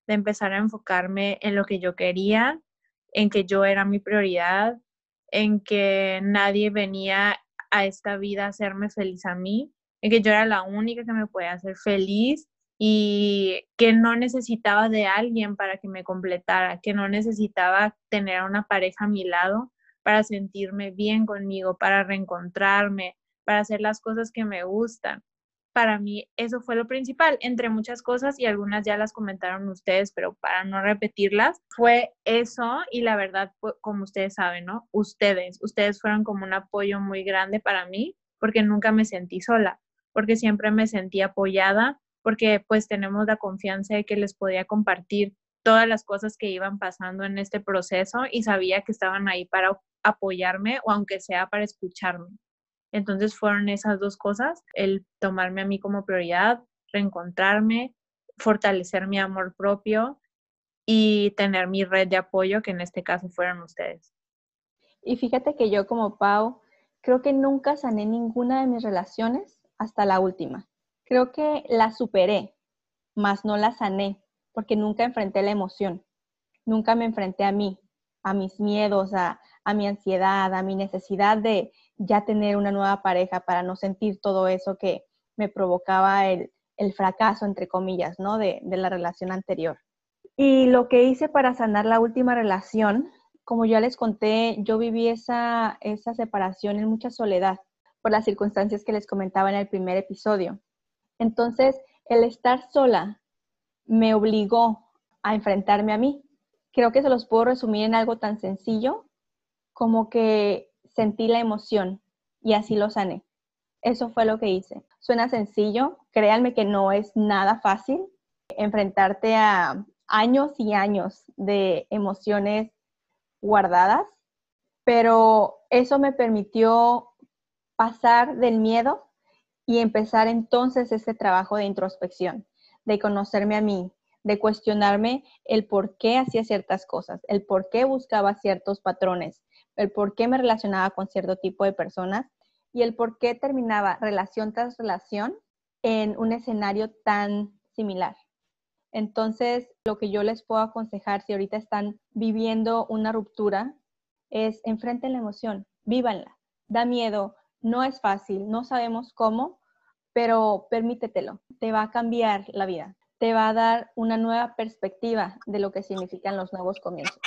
de empezar a enfocarme en lo que yo quería, en que yo era mi prioridad, en que nadie venía a esta vida a hacerme feliz a mí, en que yo era la única que me podía hacer feliz y que no necesitaba de alguien para que me completara, que no necesitaba tener a una pareja a mi lado para sentirme bien conmigo, para reencontrarme, para hacer las cosas que me gustan. Para mí eso fue lo principal, entre muchas cosas y algunas ya las comentaron ustedes, pero para no repetirlas, fue eso y la verdad, como ustedes saben, ¿no? Ustedes, ustedes fueron como un apoyo muy grande para mí porque nunca me sentí sola, porque siempre me sentí apoyada, porque pues tenemos la confianza de que les podía compartir todas las cosas que iban pasando en este proceso y sabía que estaban ahí para apoyarme o aunque sea para escucharme. Entonces fueron esas dos cosas, el tomarme a mí como prioridad, reencontrarme, fortalecer mi amor propio y tener mi red de apoyo, que en este caso fueron ustedes. Y fíjate que yo como Pau, creo que nunca sané ninguna de mis relaciones hasta la última. Creo que la superé, mas no la sané, porque nunca enfrenté la emoción, nunca me enfrenté a mí, a mis miedos, a, a mi ansiedad, a mi necesidad de, ya tener una nueva pareja para no sentir todo eso que me provocaba el, fracaso, entre comillas, ¿no? De, de, la relación anterior. Y lo que hice para sanar la última relación, como ya les conté, yo viví esa, esa separación en mucha soledad por las circunstancias que les comentaba en el primer episodio. Entonces, el estar sola me obligó a enfrentarme a mí. Creo que se los puedo resumir en algo tan sencillo como que sentí la emoción y así lo sané. Eso fue lo que hice. Suena sencillo, créanme que no es nada fácil enfrentarte a años y años de emociones guardadas, pero eso me permitió pasar del miedo y empezar entonces ese trabajo de introspección, de conocerme a mí, de cuestionarme el por qué hacía ciertas cosas, el por qué buscaba ciertos patrones, el por qué me relacionaba con cierto tipo de personas y el por qué terminaba relación tras relación en un escenario tan similar. Entonces, lo que yo les puedo aconsejar si ahorita están viviendo una ruptura es enfrenten la emoción, vívanla. Da miedo, no es fácil, no sabemos cómo, pero permítetelo, te va a cambiar la vida, te va a dar una nueva perspectiva de lo que significan los nuevos comienzos.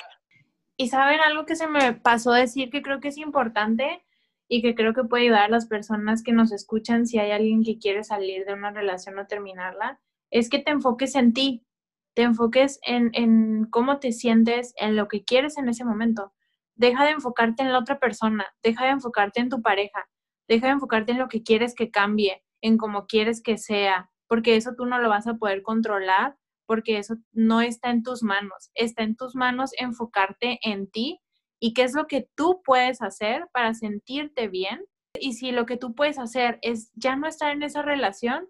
Y saben algo que se me pasó decir que creo que es importante y que creo que puede ayudar a las personas que nos escuchan si hay alguien que quiere salir de una relación o terminarla, es que te enfoques en ti, te enfoques en, en cómo te sientes, en lo que quieres en ese momento. Deja de enfocarte en la otra persona, deja de enfocarte en tu pareja, deja de enfocarte en lo que quieres que cambie, en cómo quieres que sea, porque eso tú no lo vas a poder controlar porque eso no está en tus manos. Está en tus manos enfocarte en ti y qué es lo que tú puedes hacer para sentirte bien. Y si lo que tú puedes hacer es ya no estar en esa relación,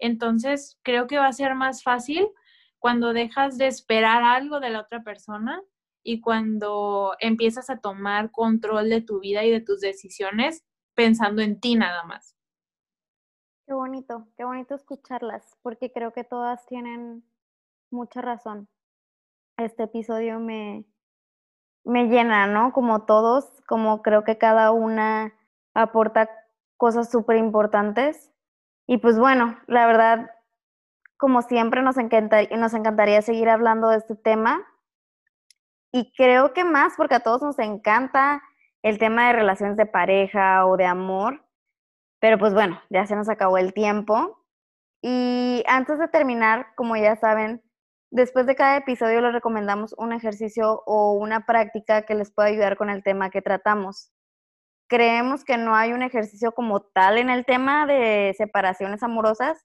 entonces creo que va a ser más fácil cuando dejas de esperar algo de la otra persona y cuando empiezas a tomar control de tu vida y de tus decisiones pensando en ti nada más. Qué bonito, qué bonito escucharlas, porque creo que todas tienen mucha razón. Este episodio me, me llena, ¿no? Como todos, como creo que cada una aporta cosas súper importantes. Y pues bueno, la verdad, como siempre, nos, nos encantaría seguir hablando de este tema. Y creo que más porque a todos nos encanta el tema de relaciones de pareja o de amor. Pero pues bueno, ya se nos acabó el tiempo. Y antes de terminar, como ya saben, después de cada episodio les recomendamos un ejercicio o una práctica que les pueda ayudar con el tema que tratamos. Creemos que no hay un ejercicio como tal en el tema de separaciones amorosas,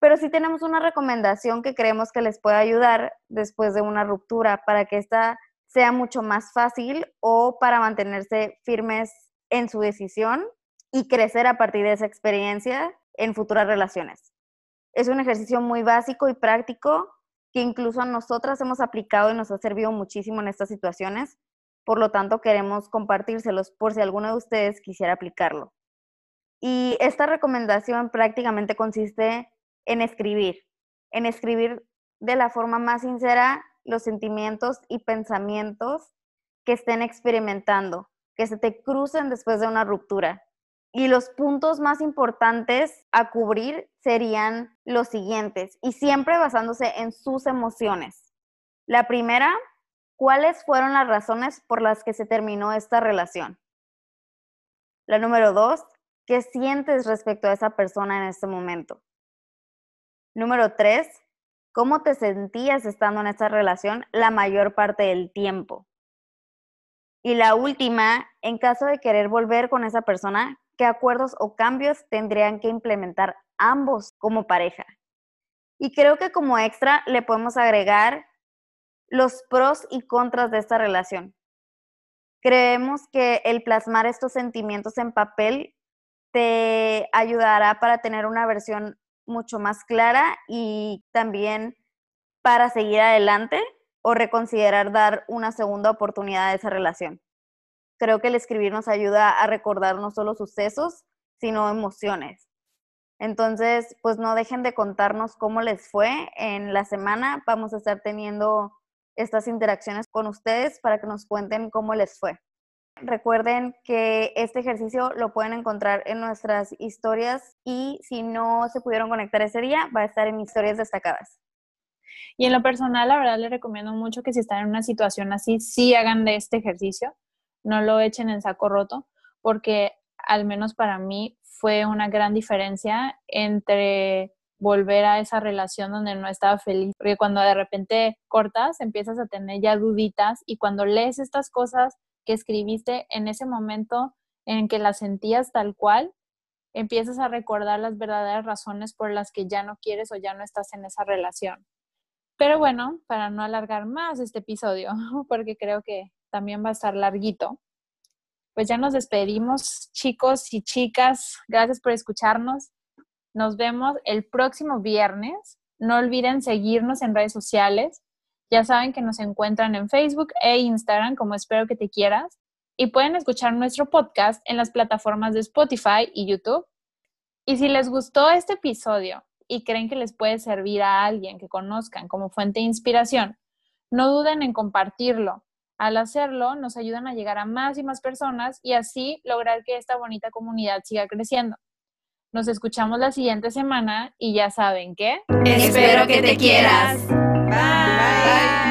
pero sí tenemos una recomendación que creemos que les puede ayudar después de una ruptura para que esta sea mucho más fácil o para mantenerse firmes en su decisión y crecer a partir de esa experiencia en futuras relaciones. Es un ejercicio muy básico y práctico que incluso nosotras hemos aplicado y nos ha servido muchísimo en estas situaciones. Por lo tanto, queremos compartírselos por si alguno de ustedes quisiera aplicarlo. Y esta recomendación prácticamente consiste en escribir, en escribir de la forma más sincera los sentimientos y pensamientos que estén experimentando, que se te crucen después de una ruptura. Y los puntos más importantes a cubrir serían los siguientes, y siempre basándose en sus emociones. La primera, ¿cuáles fueron las razones por las que se terminó esta relación? La número dos, ¿qué sientes respecto a esa persona en este momento? Número tres, ¿cómo te sentías estando en esta relación la mayor parte del tiempo? Y la última, en caso de querer volver con esa persona, ¿qué acuerdos o cambios tendrían que implementar ambos como pareja? Y creo que como extra le podemos agregar los pros y contras de esta relación. Creemos que el plasmar estos sentimientos en papel te ayudará para tener una versión mucho más clara y también para seguir adelante o reconsiderar dar una segunda oportunidad a esa relación. Creo que el escribir nos ayuda a recordar no solo sucesos, sino emociones. Entonces, pues no dejen de contarnos cómo les fue en la semana. Vamos a estar teniendo estas interacciones con ustedes para que nos cuenten cómo les fue. Recuerden que este ejercicio lo pueden encontrar en nuestras historias y si no se pudieron conectar ese día, va a estar en historias destacadas. Y en lo personal, la verdad les recomiendo mucho que si están en una situación así, sí hagan de este ejercicio, no lo echen en saco roto, porque al menos para mí fue una gran diferencia entre volver a esa relación donde no estaba feliz, porque cuando de repente cortas, empiezas a tener ya duditas y cuando lees estas cosas que escribiste en ese momento en que la sentías tal cual, empiezas a recordar las verdaderas razones por las que ya no quieres o ya no estás en esa relación. Pero bueno, para no alargar más este episodio, [LAUGHS] porque creo que también va a estar larguito, pues ya nos despedimos, chicos y chicas. Gracias por escucharnos. Nos vemos el próximo viernes. No olviden seguirnos en redes sociales. Ya saben que nos encuentran en Facebook e Instagram como Espero que te quieras y pueden escuchar nuestro podcast en las plataformas de Spotify y YouTube. Y si les gustó este episodio y creen que les puede servir a alguien que conozcan como fuente de inspiración, no duden en compartirlo. Al hacerlo, nos ayudan a llegar a más y más personas y así lograr que esta bonita comunidad siga creciendo. Nos escuchamos la siguiente semana y ya saben que... Espero que te quieras. Bye.